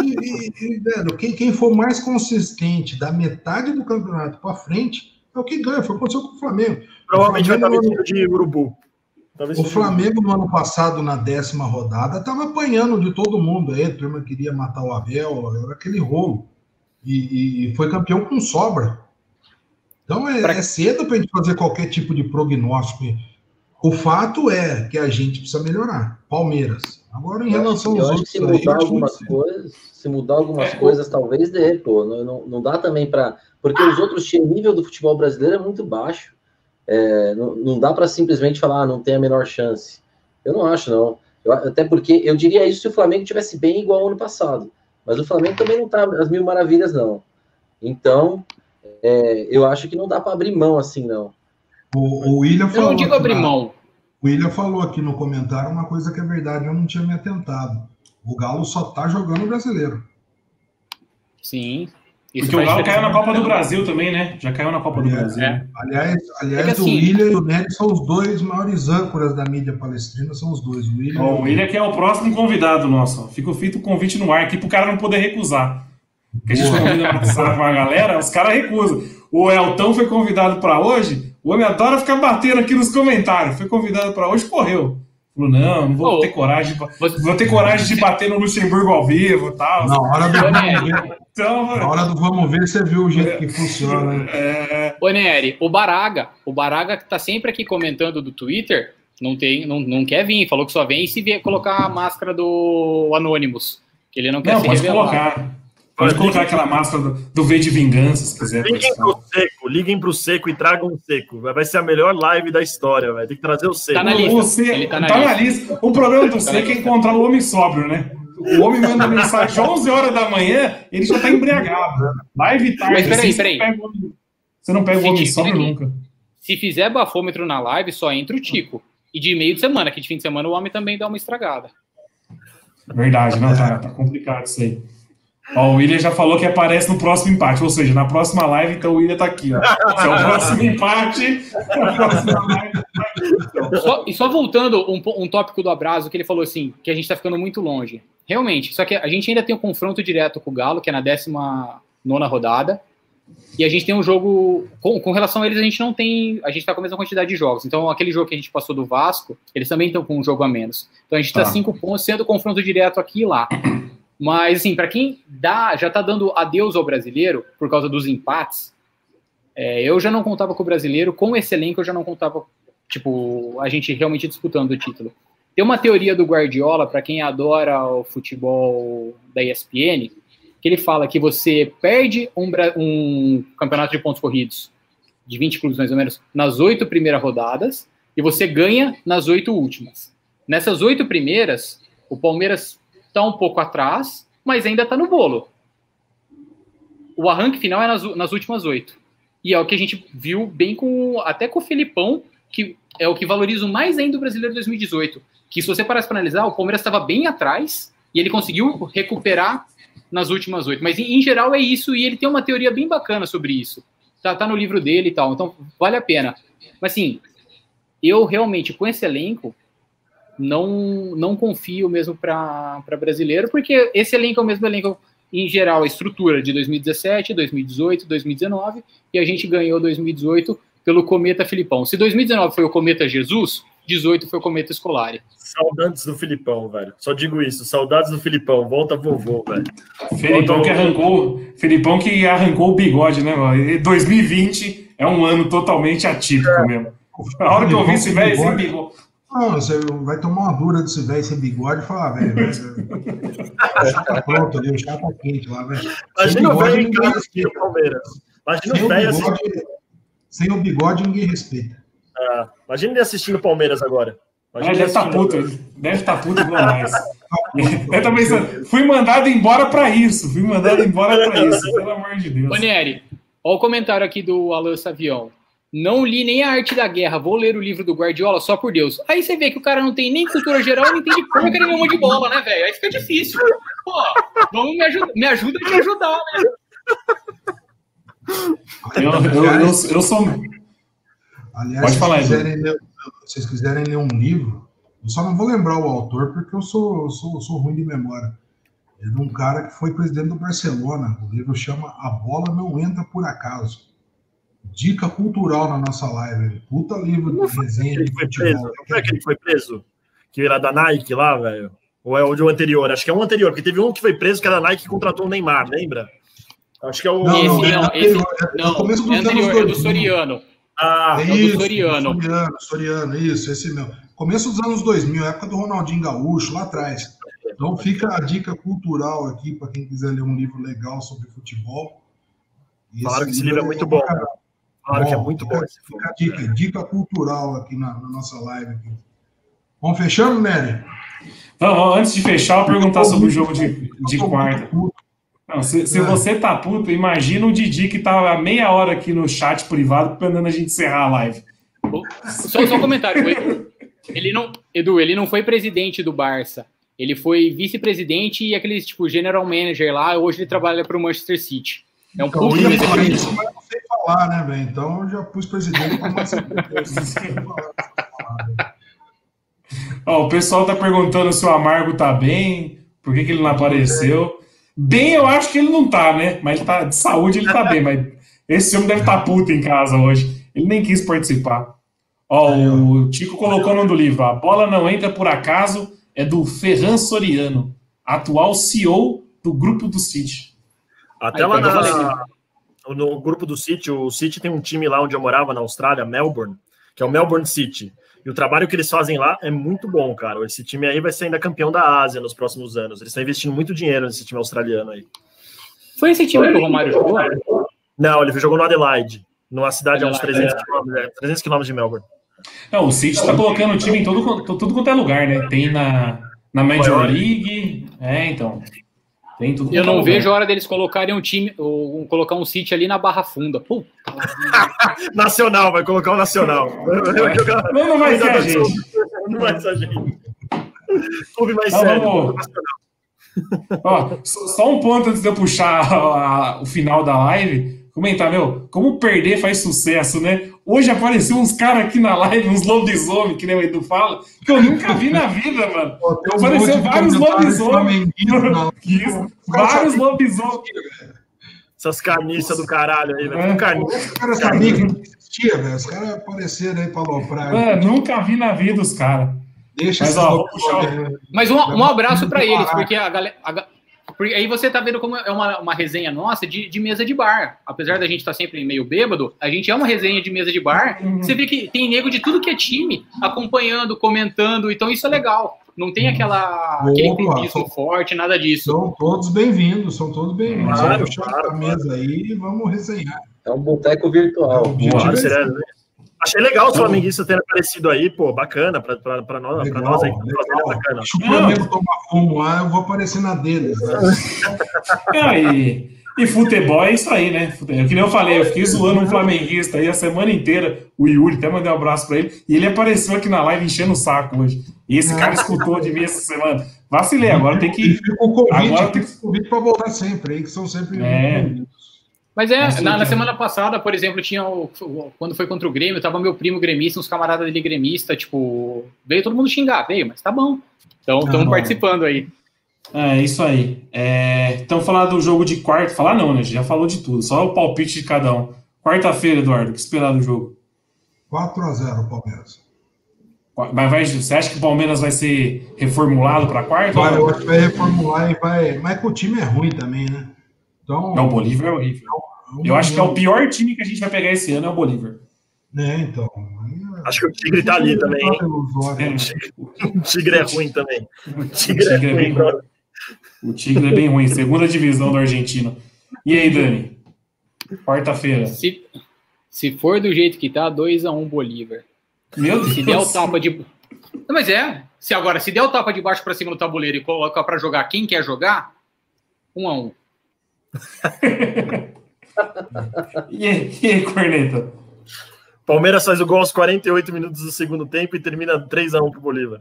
E, e- e, velho, quem, quem for mais consistente da metade do campeonato pra frente é o que ganha. Foi o que aconteceu com o Flamengo. Provavelmente vai estar Flamengo- vestido de urubu. Tá O Flamengo, no ano passado, na décima rodada, estava apanhando de todo mundo. Aí a turma queria matar o Abel, era aquele rolo. E, e foi campeão com sobra. Então é, Pra- é cedo para a gente fazer qualquer tipo de prognóstico. O fato é que a gente precisa melhorar. Palmeiras. Agora, em relação Eu aos outros, se aí, mudar acho algumas coisas, se mudar algumas É, coisas, talvez dê, pô. Não, não, não dá também para. Porque os outros times, o nível do futebol brasileiro é muito baixo. É, não, não dá para simplesmente falar, ah, não tem a menor chance. Eu não acho, não. Eu- até porque eu diria isso se o Flamengo tivesse bem igual ao ano passado. Mas o Flamengo também não tá às mil maravilhas, não. Então, é, eu acho que não dá para abrir mão assim, não. O, o William Eu falou. não digo abrir mão. O William falou aqui no comentário uma coisa que é verdade, eu não tinha me atentado. O Galo só tá jogando brasileiro. Sim. Isso Porque o Galo caiu na Copa do Brasil também, né? Já caiu na Copa do É, Brasil. é. Aliás, aliás É que o assim- William e o Nery são os dois maiores âncoras da mídia palestrina, são os dois. O William, Ó, o William que é o próximo convidado nosso. Fica feito o convite no ar aqui pro cara não poder recusar. Porque a gente Boa. convida no WhatsApp uma galera, os caras recusam. O Elton foi convidado para hoje. O homem adora ficar batendo aqui nos comentários. Foi convidado para hoje, correu. Falou, não, não vou Ô, ter coragem. De, você- vou ter coragem de bater no Luxemburgo ao vivo e tal. Na hora do Então, na hora do vamos ver, você viu o jeito que funciona. né? é, Ô, Nery, o Baraga, o Baraga que tá sempre aqui comentando do Twitter, não, tem, não, não quer vir, falou que só vem se vier colocar a máscara do Anonymous, que ele não quer não, se pode revelar. colocar. Pode colocar aquela máscara do, do V de Vingança, se quiser. Liguem pro seco, liguem pro seco e tragam o seco. Vai ser a melhor live da história, vai. Tem que trazer o seco. Tá na O- lista. o Seco- Ele tá, tá na na lista. O problema do Seco é encontrar o homem sóbrio, né? O homem manda mensagem às 11 horas da manhã, ele já tá embriagado. Live tarde. Mas peraí, peraí. Você não pega o homem- sóbrio nunca. Se fizer bafômetro na live, só entra o Tico. E de meio de semana, que de fim de semana o homem também dá uma estragada. Verdade, não, tá, tá complicado isso aí. Ó, o William já falou que aparece no próximo empate, ou seja, na próxima live, então o William tá aqui, ó. Se é o próximo empate, a próxima live. Só- e só voltando um, um tópico do abraço, que ele falou assim, que a gente tá ficando muito longe. Realmente, só que a gente ainda tem um confronto direto com o Galo, que é na 19 rodada. E a gente tem um jogo. Com, com relação a eles, a gente não tem. A gente tá com a mesma quantidade de jogos. Então, aquele jogo que a gente passou do Vasco, eles também estão com um jogo a menos. Então a gente tá Tá. cinco pontos sendo confronto direto aqui e lá. Mas, assim, para quem dá, já tá dando adeus ao brasileiro por causa dos empates, é, eu já não contava com o brasileiro, com esse elenco eu já não contava, tipo, a gente realmente disputando o título. Tem uma teoria do Guardiola, para quem adora o futebol da ESPN, que ele fala que você perde um, um campeonato de pontos corridos de 20 clubes mais ou menos nas oito primeiras rodadas e você ganha nas oito últimas. Nessas oito primeiras, o Palmeiras está um pouco atrás, mas ainda está no bolo. O arranque final é nas, nas últimas oito. E é o que a gente viu bem com até com o Filipão, que é o que valoriza mais ainda o brasileiro 2018. Que se você parasse para analisar, o Palmeiras estava bem atrás e ele conseguiu recuperar nas últimas oito. Mas em, em, geral é isso, e ele tem uma teoria bem bacana sobre isso. Tá, tá no livro dele e tal, então vale a pena. Mas assim, eu realmente, com esse elenco, não, não confio mesmo para brasileiro, porque esse elenco é o mesmo elenco, em geral, a estrutura de 2017, 2018, 2019, e a gente ganhou 2018 pelo Cometa Filipão. Se 2019 foi o Cometa Jesus, 18 foi o Cometa Escolar. Saudades do Filipão, velho. Só digo isso, saudades do Filipão. Volta vovô, velho. Filipão Volta que arrancou, Filipão que arrancou o bigode, né, mano? 2020 é um ano totalmente atípico é. mesmo. A hora que eu vi esse velho sem bigode. Não, você vai tomar uma dura desse velho sem bigode e falar, velho. o chá tá pronto ali, o chá tá quente lá, velho. Imagina o velho em casa aqui no Palmeiras. Imagina o velho assim. Sem o bigode, ninguém respeita. Ah, imagina ele assistindo o Palmeiras agora. Imagina deve estar tá puto, deve estar tá puto igual mais. Eu também fui mandado embora para isso, fui mandado embora para isso, pelo amor de Deus. Olha o comentário aqui do Alan Savião. Não li nem a arte da guerra, vou ler o livro do Guardiola só por Deus. Aí você vê que o cara não tem nem cultura geral, não entende porra nenhuma de bola, né, velho? Aí fica difícil. Pô, vamos me, ajuda, me ajuda a te ajudar, né? Eu, eu, eu, eu sou. Aliás, Pode falar, se quiserem ler, se vocês quiserem ler um livro, eu só não vou lembrar o autor porque eu sou, sou, sou ruim de memória. É de um cara que foi presidente do Barcelona. O livro chama A Bola Não Entra Por Acaso. Dica cultural na nossa live. Puta livro de resenha de futebol. Não foi aquele que foi preso? Que era da Nike lá, velho? Ou é o de um anterior? Acho que é um anterior, porque teve um que foi preso que era a Nike que contratou o Neymar, lembra? Acho que é o. Não, esse, não, é, esse, não, é começo é anterior, é do Soriano. Ah, é isso, Soriano. Soriano, Soriano, isso, esse mesmo. Começo dos anos 2000, época do Ronaldinho Gaúcho, lá atrás. Então fica a dica cultural aqui para quem quiser ler um livro legal sobre futebol. Claro que esse livro é muito bom. Claro que é muito bom. Fica a dica, dica cultural aqui na, na nossa live. Aqui. Vamos fechando, Nery? Não, antes de fechar, eu perguntar sobre o jogo de, de quarta. Não, se, se é. você tá puto, imagina o Didi que tá meia hora aqui no chat privado mandando a gente encerrar a live. Só, só um comentário. Ele não, Edu, ele não foi presidente do Barça. Ele foi vice-presidente e aquele tipo general manager lá. Hoje ele trabalha para o Manchester City. É um então, pouco isso, mas não sei falar, né, velho? Então eu já pus presidente para Ó, o pessoal tá perguntando se o Amargo tá bem, por que, que ele não apareceu. Bem, eu acho que ele não tá, né? Mas ele tá, de saúde ele tá bem, mas esse homem deve estar tá puto em casa hoje. Ele nem quis participar. Ó, o Tico colocou no do livro: A bola não entra por acaso, é do Ferran Soriano, atual CEO do grupo do City. Até lá na, no grupo do City, o City tem um time lá onde eu morava, na Austrália, Melbourne, que é o Melbourne City. E o trabalho que eles fazem lá é muito bom, cara. Esse time aí vai ser ainda campeão da Ásia nos próximos anos. Eles estão investindo muito dinheiro nesse time australiano aí. Foi esse time que o Romário jogou? Não, ele jogou no Adelaide, numa cidade a uns 300 quilômetros, 300 quilômetros de Melbourne. Não, o City está colocando o time em todo, tudo quanto é lugar, né? Tem na, na Major League, é, então. Tem tudo Eu não é vejo a hora deles colocarem um time, ou colocar um City ali na Barra Funda. Puta. *laughs* nacional, vai colocar o Nacional. Não, não vai *laughs* ser a gente. Não vai ser a gente. Clube mais não, sério. Vamos... Ó, só um ponto antes de eu puxar a, *laughs* a, o final da live. Comentar, meu, como perder faz sucesso, né? Hoje apareceu uns caras aqui na live, uns lobisomens, que nem o Edu fala, que eu nunca vi na vida, mano. Pô, apareceu vários lobisomens. *laughs* vários lobisomens. Essas carniças do caralho aí, velho. É. Os caras sabiam que não existia, velho. Os caras apareceram aí pra aloprar. É, nunca vi na vida os caras. Deixa Mas, ó, puxar... Mas um, um abraço para eles, porque a galera, a, Porque aí você tá vendo como é uma, uma resenha nossa de, de mesa de bar. Apesar da gente estar tá sempre meio bêbado, a gente é uma resenha de mesa de bar. Uhum. Você vê que tem nego de tudo que é time acompanhando, comentando, então isso é legal. Não tem aquela, aquele Opa, só- forte, nada disso. São todos bem-vindos, são todos bem-vindos. Claro, claro, a mesa aí e vamos resenhar. É um boteco virtual. Esse. Achei legal os flamenguistas terem aparecido aí, pô, bacana, pra, pra, pra nós, pra Legal, nós aí, que legal. é bacana. Deixa o Flamengo tomar fumo lá, eu vou aparecer na deles. Né? Não, *laughs* e, e futebol é isso aí, né? Fute- Que nem eu falei, eu fiquei zoando um flamenguista aí a semana inteira, o Yuri, até mandei um abraço pra ele, e ele apareceu aqui na live enchendo o saco hoje. E esse cara escutou de mim essa semana. Vacilei, agora tem que. fica o convite, Agora tem o convite para voltar sempre aí, que são sempre É. bem-vindos. Mas é, Assim, na, na semana passada, por exemplo, tinha o, o- quando foi contra o Grêmio, tava meu primo gremista, uns camaradas dele gremista, tipo, veio todo mundo xingar, veio, mas tá bom. Então, estamos bom. participando aí. É, isso aí. É, então, falar do jogo de quarta. Falar não, né? A gente Já falou de tudo. Só o palpite de cada um. Quarta-feira, Eduardo, o que esperar do jogo? 4x0 Palmeiras. Mas vai, você acha que o Palmeiras vai ser reformulado para quarta? Vai, eu acho que vai reformular e vai. Mas que o time é ruim também, né? Então. Não, o Bolívar é horrível. Eu acho que é o pior time que a gente vai pegar esse ano é o Bolívar. É, então. Acho que o Tigre tá ali também, hein? É, O Tigre é ruim também. O Tigre, Tigre é é ruim. bem ruim. O Tigre é bem ruim, segunda divisão do argentino. E aí, Dani? Quarta-feira. Se, se for do jeito que tá, 2x1 Bolívar. Meu Se der o Deus. tapa de. Não, mas é. Se agora, se der o tapa de baixo pra cima no tabuleiro e coloca pra jogar quem quer jogar, 1x1. *laughs* E aí, e aí, Corneta? Palmeiras faz o gol aos 48 minutos do segundo tempo e termina 3x1 pro Bolívar.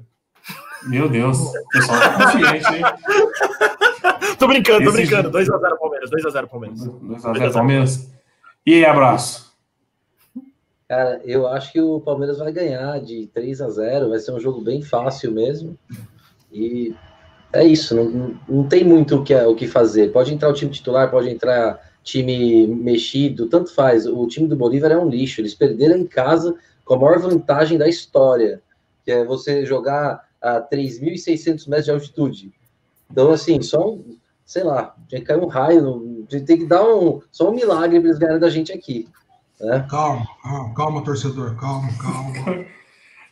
Meu Deus. O pessoal tá confiante, hein? *laughs* Tô brincando, tô Esse brincando. jogo- 2x0 Palmeiras, 2x0 Palmeiras. 2x0 Palmeiras. E aí, abraço. Cara, eu acho que o Palmeiras vai ganhar de 3 a 0 vai ser um jogo bem fácil mesmo. E é isso, não, não- tem muito o que, o que fazer. Pode entrar o time titular, pode entrar time mexido, tanto faz. O time do Bolívar é um lixo. Eles perderam em casa com a maior vantagem da história, que é você jogar a 3.600 metros de altitude. Então, assim, só um, sei lá, tinha que cair um raio, tem que dar um, só um milagre para eles ganharem da gente aqui. Né? Calma, calma, calma, torcedor, calma, calma. *laughs*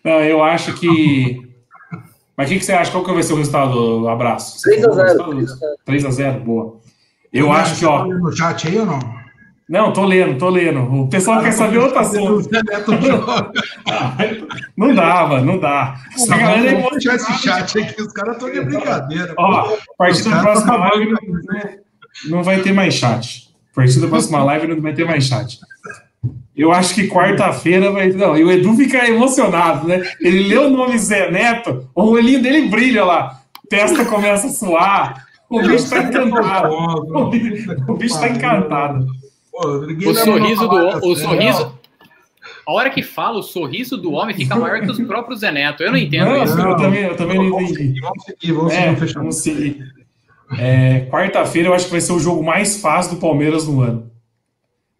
Não, eu acho que. Mas o que, que você acha? Qual que vai ser o resultado? Abraço. 3 a 0 3x0, boa. Eu acho que, ó. Tá no chat aí ou não? Não, tô lendo, tô lendo. O pessoal quer saber outro assunto. Zé Neto joga. Não dá, mano, não dá. Essa Não, galera é deixar esse chat aí que os caras estão de brincadeira. Ó, a partir da próxima live não, não vai ter mais chat. A partir da próxima live não vai ter mais chat. Eu acho que quarta-feira vai. Não, e o Edu fica emocionado, né? Ele lê o nome Zé Neto, o olhinho dele brilha lá. Testa começa a suar. O bicho tá encantado. *laughs* O bicho, o bicho tá encantado. O sorriso do o séria. sorriso. A hora que fala, o sorriso do homem fica maior que os próprios Zé Neto. Eu não entendo Não, isso. eu também, eu também não Vamos entendi. seguir, Vamos seguir, vamos seguir É, fechamento. vamos seguir. É, Quarta-feira eu acho que vai ser o jogo mais fácil do Palmeiras no ano.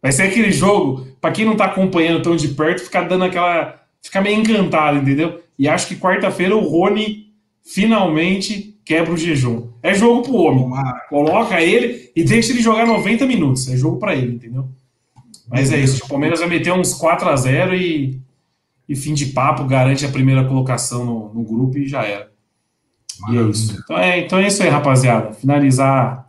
Vai ser aquele jogo, pra quem não tá acompanhando tão de perto, ficar dando aquela. ficar meio encantado, entendeu? E acho que quarta-feira o Rony finalmente quebra o jejum. É jogo pro homem. Tomara. Coloca ele e deixa ele jogar 90 minutos. É jogo pra ele, entendeu? Mas é isso. O Palmeiras vai meter uns 4 a 0 e, e fim de papo, garante a primeira colocação no, no grupo e já era. E é isso. Então é, então é isso aí, rapaziada. Finalizar.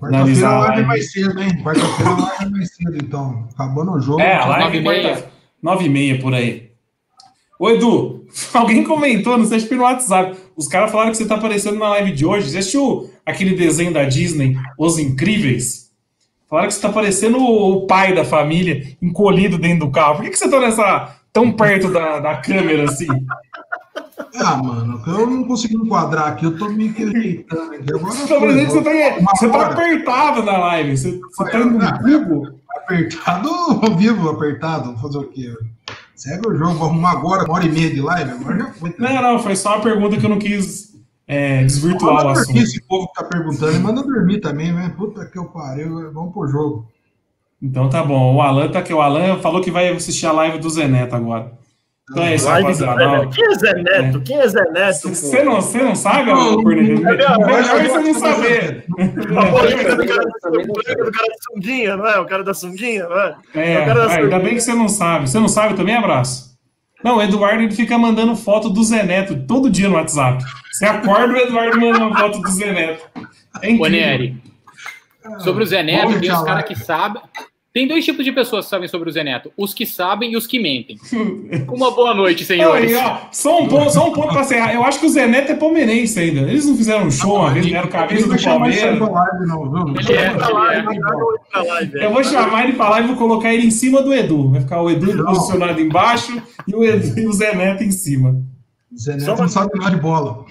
Quarta-feira a live é mais cedo, hein? Quarta-feira a live é mais cedo, então. Acabando o jogo. É, a live nove e quarta- meia. nove e meia por aí. Ô, Edu, *laughs* alguém comentou, não sei se foi no WhatsApp. Os caras falaram que você tá aparecendo na live de hoje. Você assistiu aquele desenho da Disney, Os Incríveis? Falaram que você tá parecendo o o pai da família, encolhido dentro do carro. Por que, que você tá nessa. tão perto da, da câmera assim? Ah, mano, eu não consegui enquadrar aqui, eu tô meio que aqui. Agora Você tá você tá, você tá hora. apertado na live. Você, você tá indo no cubo. apertado, *laughs* ao vivo, apertado. Fazer o quê? Segue o jogo, vou arrumar agora, uma hora e meia de live, agora já foi. tá? Não, não, foi só uma pergunta que eu não quis é, desvirtuar o assunto. dormir esse povo que tá perguntando, e manda dormir também, né? Puta que eu pariu, vamos pro jogo. Então tá bom. O Alan tá aqui. O Alan falou que vai assistir a live do Zé Neto agora. Conhece, Live do rapaziada. Neto. Quem é Zé Neto? Quem é Zé Neto? Você não, você não sabe? Melhor você não saber. A polêmica do cara, do da sunguinha, não é? O cara da sunguinha, não é? É, O cara da ainda bem que você não sabe. Você não sabe também, abraço? Não, o Eduardo ele fica mandando foto do Zé Neto todo dia no WhatsApp. Você acorda, o Eduardo manda uma foto do Zé Neto. É incrível. Nery, sobre o Zé Neto, Vamos tem os caras que sabem. Tem dois tipos de pessoas que sabem sobre o Zé Neto: os que sabem e os que mentem. *laughs* Uma boa noite, Não, senhores. ó, só um ponto, só um ponto pra encerrar. Eu acho que o Zé Neto é palmeirense ainda. Eles não fizeram um show vez, deram camisa do Palmeiras. live, não? Ele é, ele live, é. live. Eu vou chamar ele pra lá e vou colocar ele em cima do Edu. Vai ficar o Edu posicionado embaixo e o, Edu, e o Zé Neto em cima. Zé Neto não sabe nada de bola.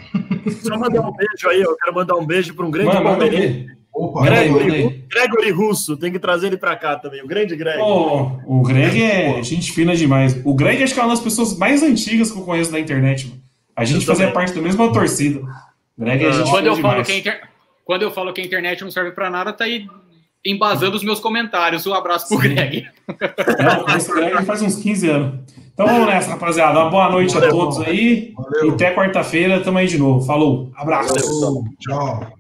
Só mandar um beijo aí, eu quero mandar um beijo para um grande Mano, palmeirense. Opa, aí. Gregory Russo, tem que trazer ele pra cá também, o grande Greg. Ô, o Greg é gente fina demais. O Greg acho que é uma das pessoas mais antigas que eu conheço da internet. Mano. A gente Eu fazia também. parte da mesma torcida. O Greg é gente Quando fina eu, falo demais. que a inter- Quando eu falo que a internet não serve pra nada, tá aí embasando os meus comentários. Um abraço pro Sim. Greg. Não, conheço o Greg faz uns 15 anos. Então vamos nessa, rapaziada. Uma boa noite a Valeu. todos aí. Valeu. E até quarta-feira, tamo aí de novo. Falou, abraço. Tchau.